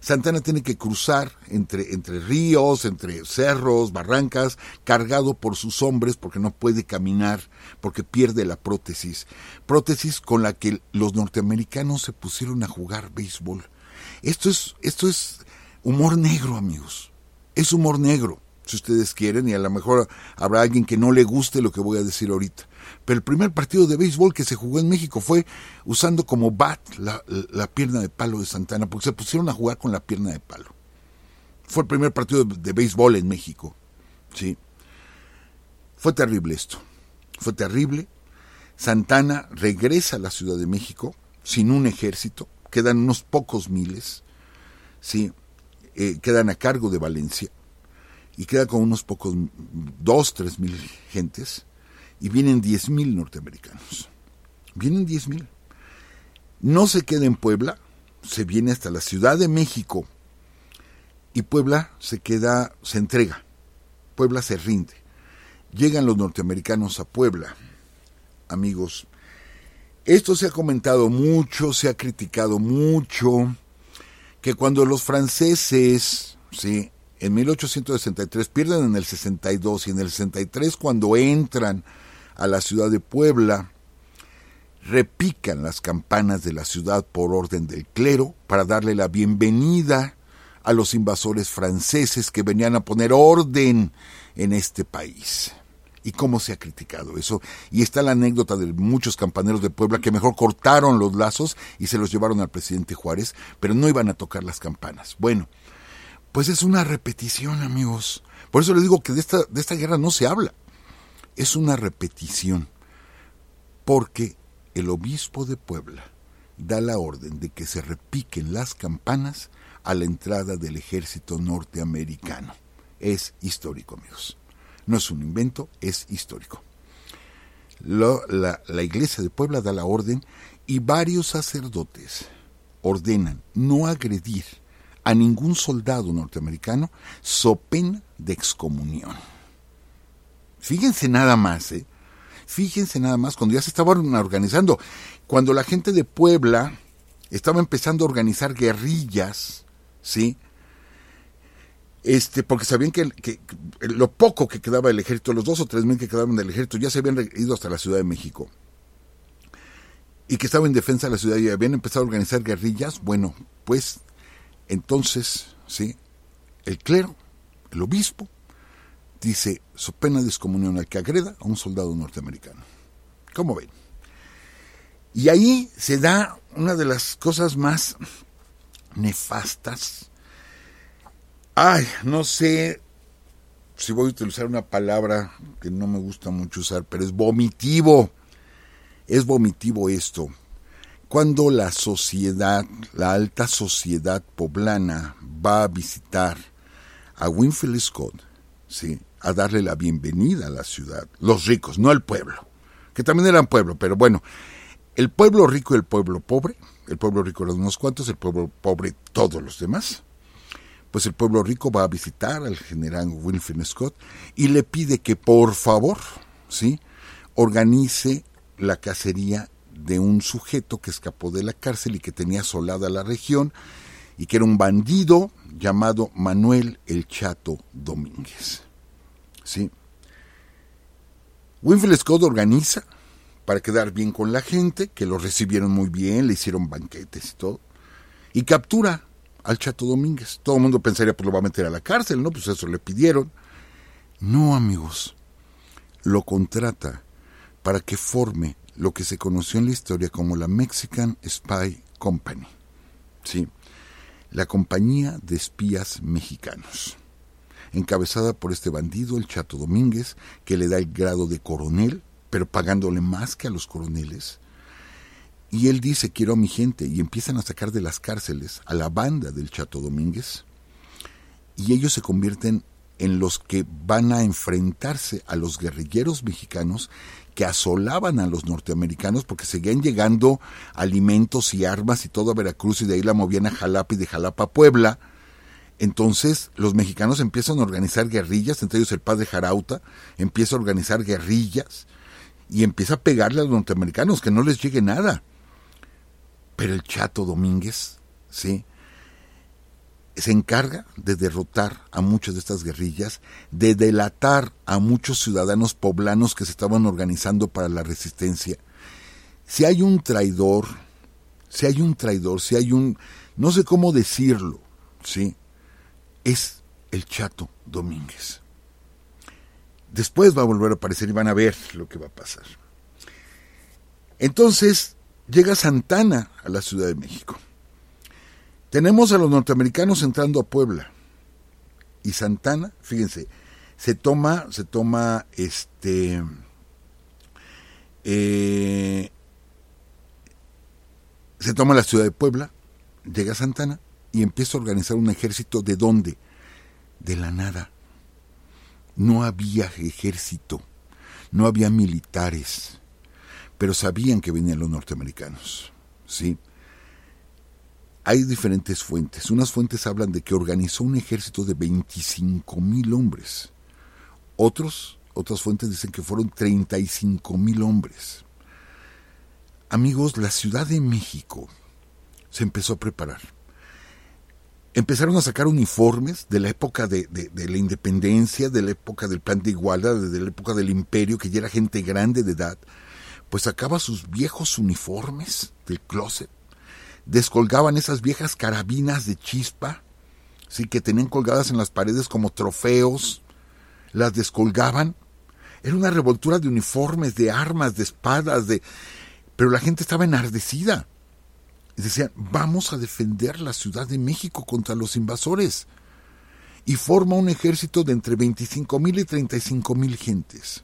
Santana tiene que cruzar entre, entre ríos, entre cerros, barrancas, cargado por sus hombres porque no puede caminar, porque pierde la prótesis. Prótesis con la que los norteamericanos se pusieron a jugar béisbol. Esto es, esto es humor negro, amigos. Es humor negro, si ustedes quieren, y a lo mejor habrá alguien que no le guste lo que voy a decir ahorita. Pero el primer partido de béisbol que se jugó en México fue usando como bat la, pierna de palo de Santana, porque se pusieron a jugar con la pierna de palo. Fue el primer partido de, béisbol en México. Sí. Fue terrible esto. Fue terrible. Santana regresa a la Ciudad de México sin un ejército. Quedan unos pocos miles. Sí. Eh, quedan a cargo de Valencia. Y queda con unos pocos, dos, tres mil gentes y vienen 10.000 norteamericanos. Vienen 10.000. No se queda en Puebla, se viene hasta la Ciudad de México y Puebla se queda, se entrega. Puebla se rinde. Llegan los norteamericanos a Puebla. Amigos, esto se ha comentado mucho, se ha criticado mucho, que cuando los franceses, ¿sí? en 1863, pierden en el 62 y en el 63 cuando entran a la ciudad de Puebla, repican las campanas de la ciudad por orden del clero para darle la bienvenida a los invasores franceses que venían a poner orden en este país. ¿Y cómo se ha criticado eso? Y está la anécdota de muchos campaneros de Puebla que mejor cortaron los lazos y se los llevaron al presidente Juárez, pero no iban a tocar las campanas. Bueno, pues es una repetición, amigos. Por eso le digo que de esta, de esta guerra no se habla. Es una repetición. Porque el obispo de Puebla da la orden de que se repiquen las campanas a la entrada del ejército norteamericano. Es histórico, amigos. No es un invento, es histórico. la, iglesia de Puebla da la orden y varios sacerdotes ordenan no agredir a ningún soldado norteamericano so pena de excomunión. Fíjense nada más, ¿eh? Fíjense nada más, cuando ya se estaban organizando, cuando la gente de Puebla estaba empezando a organizar guerrillas, ¿sí? Este, porque sabían que, que, lo poco que quedaba del ejército, los dos o tres mil que quedaban del ejército, ya se habían ido hasta la Ciudad de México. Y que estaba en defensa de la ciudad y habían empezado a organizar guerrillas. Bueno, pues entonces, ¿sí? El clero, el obispo, dice, su pena de excomunión al que agreda a un soldado norteamericano. ¿Cómo ven? Y ahí se da una de las cosas más nefastas. Ay, no sé si voy a utilizar una palabra que no me gusta mucho usar, pero es vomitivo. Es vomitivo esto cuando la sociedad, la alta sociedad poblana va a visitar a Winfield Scott, ¿sí? A darle la bienvenida a la ciudad, los ricos, no el pueblo, que también eran pueblo, pero bueno, el pueblo rico y el pueblo pobre, el pueblo rico eran unos cuantos, el pueblo pobre todos los demás, pues el pueblo rico va a visitar al general Winfield Scott y le pide que por favor, ¿sí? organice la cacería de un sujeto que escapó de la cárcel y que tenía asolada la región y que era un bandido llamado Manuel el Chato Domínguez. ¿Sí? Winfield Scott organiza para quedar bien con la gente, que lo recibieron muy bien, le hicieron banquetes y todo, y captura al Chato Domínguez. Todo el mundo pensaría, pues lo va a meter a la cárcel, ¿no? Pues eso le pidieron. No, amigos, lo contrata para que forme lo que se conoció en la historia como la Mexican Spy Company, ¿sí? la compañía de espías mexicanos, encabezada por este bandido, el Chato Domínguez, que le da el grado de coronel, pero pagándole más que a los coroneles. Y él dice, quiero a mi gente, y empiezan a sacar de las cárceles a la banda del Chato Domínguez, y ellos se convierten en los que van a enfrentarse a los guerrilleros mexicanos que asolaban a los norteamericanos porque seguían llegando alimentos y armas y todo a Veracruz y de ahí la movían a Jalapa y de Jalapa a Puebla. Entonces los mexicanos empiezan a organizar guerrillas, entre ellos el padre Jarauta empieza a organizar guerrillas y empieza a pegarle a los norteamericanos que no les llegue nada. Pero el Chato Domínguez, sí, se encarga de derrotar a muchas de estas guerrillas, de delatar a muchos ciudadanos poblanos que se estaban organizando para la resistencia. Si hay un traidor, si hay un traidor, si hay un, no sé cómo decirlo, ¿sí? Es el Chato Domínguez. Después va a volver a aparecer y van a ver lo que va a pasar. Entonces llega Santana a la Ciudad de México tenemos a los norteamericanos entrando a Puebla. Y Santana, fíjense, se toma, se toma este. Eh, se toma la ciudad de Puebla, llega Santana y empieza a organizar un ejército de dónde? De la nada. No había ejército, no había militares, pero sabían que venían los norteamericanos. ¿sí? hay diferentes fuentes. Unas fuentes hablan de que organizó un ejército de 25 mil hombres. Otros, otras fuentes dicen que fueron 35 mil hombres. Amigos, la Ciudad de México se empezó a preparar. Empezaron a sacar uniformes de la época de, de, la independencia, de la época del plan de igualdad, de la época del imperio, que ya era gente grande de edad, pues sacaba sus viejos uniformes del closet, descolgaban esas viejas carabinas de chispa, sí, que tenían colgadas en las paredes como trofeos, las descolgaban. Era una revoltura de uniformes, de armas, de espadas, de... Pero la gente estaba enardecida decían, vamos a defender la Ciudad de México contra los invasores. Y forma un ejército de entre 25 mil y 35 mil gentes.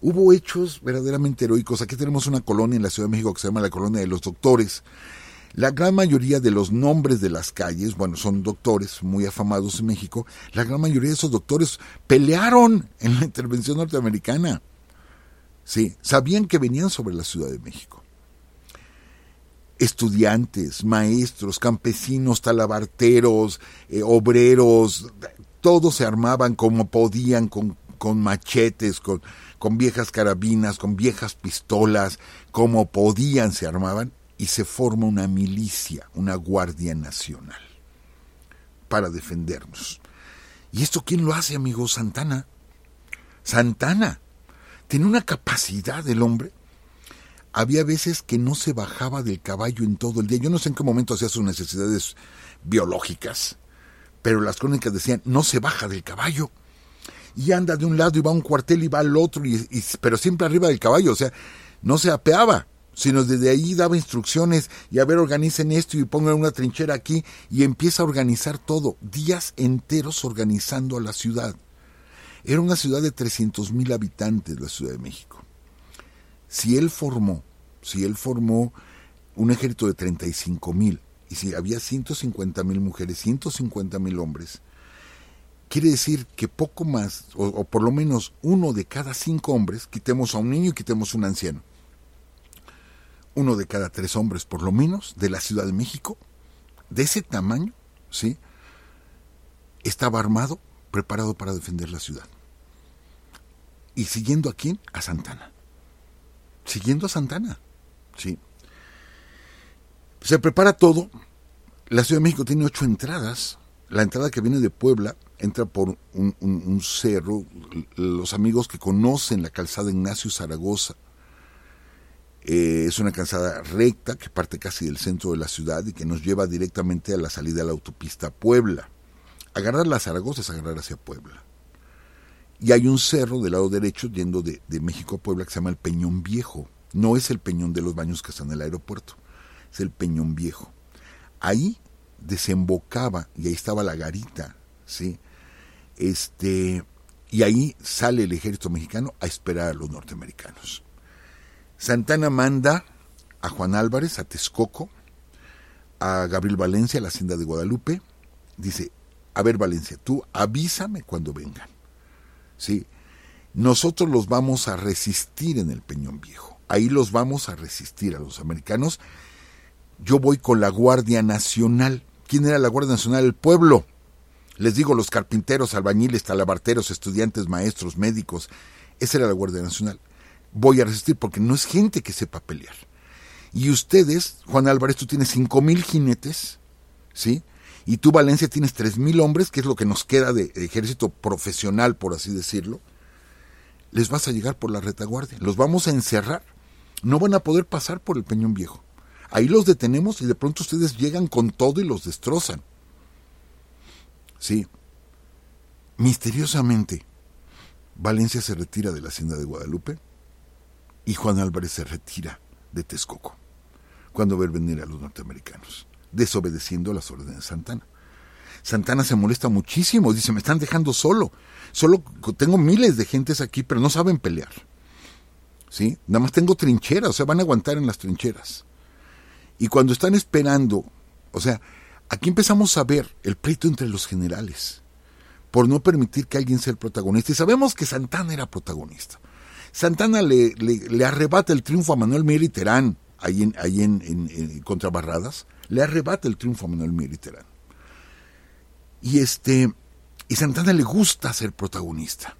Hubo hechos verdaderamente heroicos. Aquí tenemos una colonia en la Ciudad de México que se llama la Colonia de los Doctores. La gran mayoría de los nombres de las calles, bueno, son doctores muy afamados en México, la gran mayoría de esos doctores pelearon en la intervención norteamericana. Sí, sabían que venían sobre la Ciudad de México estudiantes, maestros, campesinos, talabarteros, eh, obreros, todos se armaban como podían, con, con machetes, con, con viejas carabinas, con viejas pistolas, como podían se armaban y se forma una milicia, una guardia nacional para defendernos. ¿Y esto quién lo hace, amigo? Santana. Santana. Tiene una capacidad el hombre había veces que no se bajaba del caballo en todo el día. Yo no sé en qué momento hacía sus necesidades biológicas, pero las crónicas decían, no se baja del caballo. Y anda de un lado y va a un cuartel y va al otro, y, pero siempre arriba del caballo, o sea, no se apeaba, sino desde ahí daba instrucciones y a ver, organicen esto y pongan una trinchera aquí y empieza a organizar todo, días enteros organizando a la ciudad. Era una ciudad de 300 mil habitantes, la Ciudad de México si él formó, si él formó un ejército de 35 mil, y si había 150 mil mujeres, 150 mil hombres, quiere decir que poco más, o, por lo menos uno de cada cinco hombres, quitemos a un niño y quitemos a un anciano, uno de cada tres hombres, por lo menos, de la Ciudad de México, de ese tamaño, ¿sí? Estaba armado, preparado para defender la ciudad. ¿Y siguiendo a quién? A Santana siguiendo a Santana. Sí. Se prepara todo. La Ciudad de México tiene ocho entradas. La entrada que viene de Puebla entra por un, cerro. Los amigos que conocen la calzada Ignacio Zaragoza. Eh, es una calzada recta que parte casi del centro de la ciudad y que nos lleva directamente a la salida de la autopista Puebla. Agarrar la Zaragoza es agarrar hacia Puebla. Y hay un cerro del lado derecho yendo de, México a Puebla que se llama el Peñón Viejo. No es el Peñón de los Baños que está en el aeropuerto, es el Peñón Viejo. Ahí desembocaba y ahí estaba la garita, ¿sí? Este, y ahí sale el ejército mexicano a esperar a los norteamericanos. Santana manda a Juan Álvarez, a Texcoco, a Gabriel Valencia, a la hacienda de Guadalupe. Dice, a ver Valencia, tú avísame cuando vengan. ¿Sí? Nosotros los vamos a resistir en el Peñón Viejo. Ahí los vamos a resistir a los americanos. Yo voy con la Guardia Nacional. ¿Quién era la Guardia Nacional? El pueblo. Les digo, los carpinteros, albañiles, talabarteros, estudiantes, maestros, médicos. Esa era la Guardia Nacional. Voy a resistir porque no es gente que sepa pelear. Y ustedes, Juan Álvarez, tú tienes cinco mil jinetes, ¿sí? Y tú Valencia tienes 3.000 hombres, que es lo que nos queda de ejército profesional, por así decirlo, les vas a llegar por la retaguardia, los vamos a encerrar, no van a poder pasar por el Peñón Viejo. Ahí los detenemos y de pronto ustedes llegan con todo y los destrozan. Sí, misteriosamente, Valencia se retira de la hacienda de Guadalupe y Juan Álvarez se retira de Texcoco cuando ver venir a los norteamericanos desobedeciendo las órdenes de Santana. Santana se molesta muchísimo, dice, me están dejando solo. Solo tengo miles de gentes aquí, pero no saben pelear. ¿Sí? Nada más tengo trincheras, o sea, van a aguantar en las trincheras. Y cuando están esperando, o sea, aquí empezamos a ver el pleito entre los generales, por no permitir que alguien sea el protagonista. Y sabemos que Santana era protagonista. Santana le, le, arrebata el triunfo a Manuel Mier Terán, ahí en, ahí en, en, contra Barradas, le arrebata el triunfo a Manuel Militerán. Y este y Santana le gusta ser protagonista.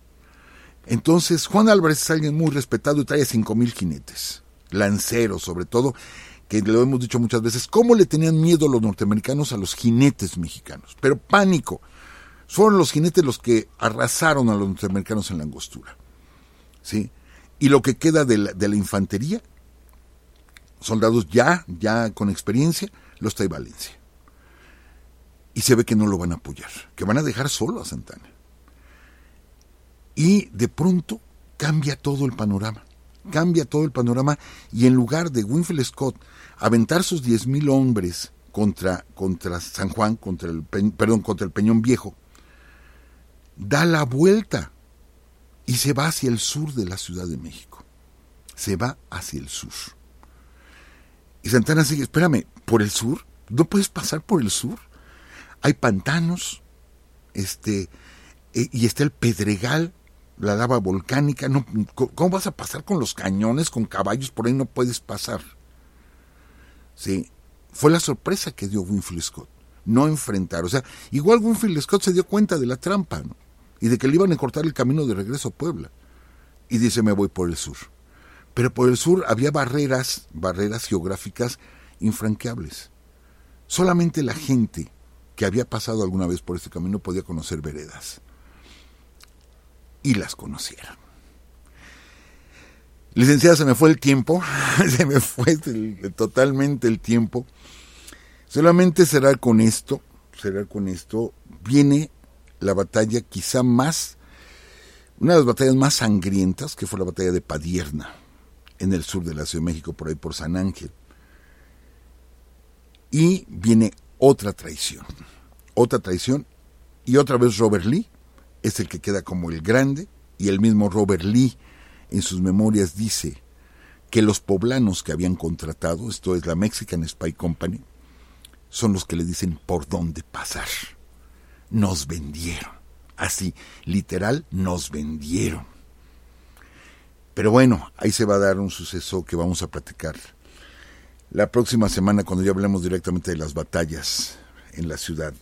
Entonces, Juan Álvarez es alguien muy respetado y trae cinco mil jinetes, lanceros sobre todo, que lo hemos dicho muchas veces, cómo le tenían miedo los norteamericanos a los jinetes mexicanos, pero pánico. Fueron los jinetes los que arrasaron a los norteamericanos en la angostura. ¿Sí? Y lo que queda de la infantería, soldados ya, ya con experiencia, los trae Valencia. Y se ve que no lo van a apoyar, que van a dejar solo a Santana. Y de pronto cambia todo el panorama. Cambia todo el panorama y en lugar de Winfield Scott aventar sus 10.000 hombres contra, contra San Juan, contra el, perdón, contra el Peñón Viejo, da la vuelta y se va hacia el sur de la Ciudad de México. Se va hacia el sur. Y Santana sigue, espérame, ¿por el sur? ¿No puedes pasar por el sur? Hay pantanos, este, e, y está el Pedregal, la lava volcánica. No, ¿Cómo vas a pasar con los cañones, con caballos? Por ahí no puedes pasar. Sí, fue la sorpresa que dio Winfield Scott. No enfrentar. O sea, igual Winfield Scott se dio cuenta de la trampa y de que le iban a cortar el camino de regreso a Puebla. Y dice, me voy por el sur. Pero por el sur había barreras, barreras geográficas infranqueables. Solamente la gente que había pasado alguna vez por este camino podía conocer veredas y las conocieron. Licenciada, se me fue el tiempo, se me fue totalmente el tiempo. Solamente será con esto, será con esto, viene la batalla quizá más, una de las batallas más sangrientas, que fue la batalla de Padierna, en el sur de la Ciudad de México, por ahí por San Ángel. Y viene otra traición, otra traición, y otra vez Robert Lee, es el que queda como el grande, y el mismo Robert Lee en sus memorias dice que los poblanos que habían contratado, esto es la Mexican Spy Company, son los que le dicen por dónde pasar. Nos vendieron. Así, literal, nos vendieron. Pero bueno, ahí se va a dar un suceso que vamos a platicar la próxima semana cuando ya hablemos directamente de las batallas en la ciudad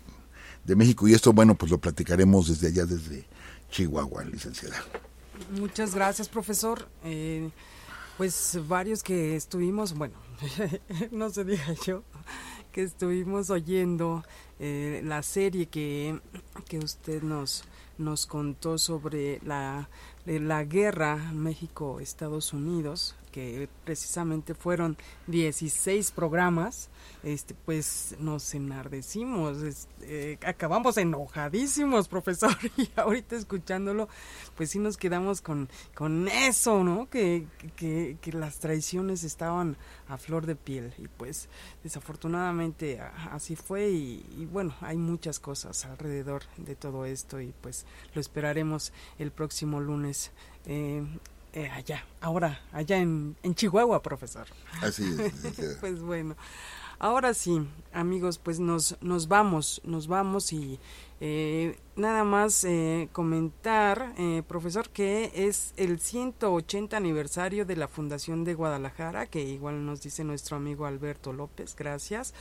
de México. Y esto, bueno, pues lo platicaremos desde allá, desde Chihuahua, licenciada. Muchas gracias, profesor. Eh, pues varios que estuvimos, bueno, no se diga yo, que estuvimos oyendo eh, la serie que, que usted nos, nos contó sobre la, la guerra México-Estados Unidos, que precisamente fueron 16 programas, este, pues nos enardecimos, eh, acabamos enojadísimos, profesor, y ahorita escuchándolo, pues sí nos quedamos con, con eso, ¿no? Que, que, que las traiciones estaban a flor de piel, y pues desafortunadamente así fue, y, y bueno, hay muchas cosas alrededor de todo esto, y pues lo esperaremos el próximo lunes. Eh, eh, allá, ahora, allá en, en Chihuahua, profesor. Así es. pues bueno, ahora sí, amigos, pues nos, nos vamos, nos vamos y eh, nada más eh, comentar, eh, profesor, que es el 180 aniversario de la Fundación de Guadalajara, que igual nos dice nuestro amigo Alberto López, gracias.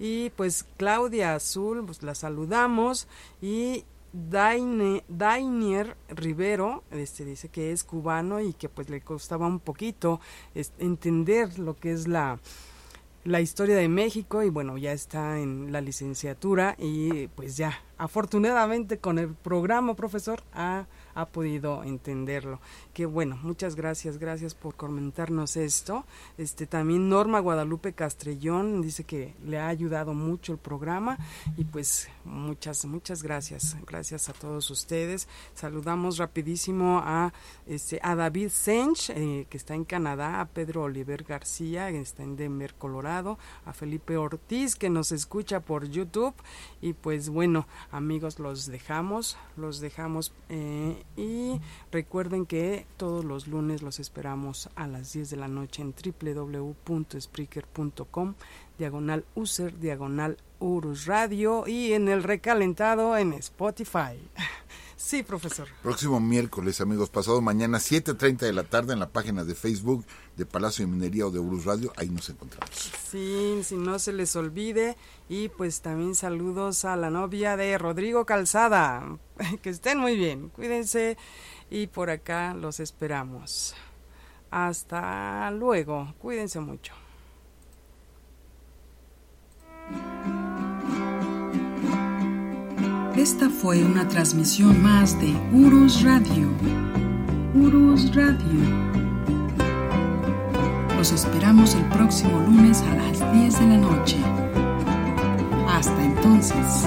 Y pues Claudia Azul, pues la saludamos y Daine, Dainier Rivero este, dice que es cubano y que pues le costaba un poquito entender lo que es la, la historia de México y bueno, ya está en la licenciatura y pues ya, afortunadamente con el programa, profesor, ha ha podido entenderlo. Que bueno, muchas gracias, gracias por comentarnos esto. Este también Norma Guadalupe Castrellón dice que le ha ayudado mucho el programa y pues muchas muchas gracias, gracias a todos ustedes. Saludamos rapidísimo a este a David Sench eh, que está en Canadá, a Pedro Oliver García que está en Denver, Colorado, a Felipe Ortiz que nos escucha por YouTube y pues bueno, amigos, los dejamos, los dejamos eh, y recuerden que todos los lunes los esperamos a las 10 de la noche en www.spreaker.com, diagonal user, diagonal Urus Radio y en el recalentado en Spotify. Sí, profesor. Próximo miércoles, amigos, pasado mañana, 7.30 de la tarde, en la página de Facebook de Palacio de Minería o de Urus Radio, ahí nos encontramos. Sí, si no se les olvide. Y pues también saludos a la novia de Rodrigo Calzada. Que estén muy bien, cuídense y por acá los esperamos. Hasta luego, cuídense mucho. Esta fue una transmisión más de Urus Radio. Urus Radio. Los esperamos el próximo lunes a las 10 de la noche. Hasta entonces.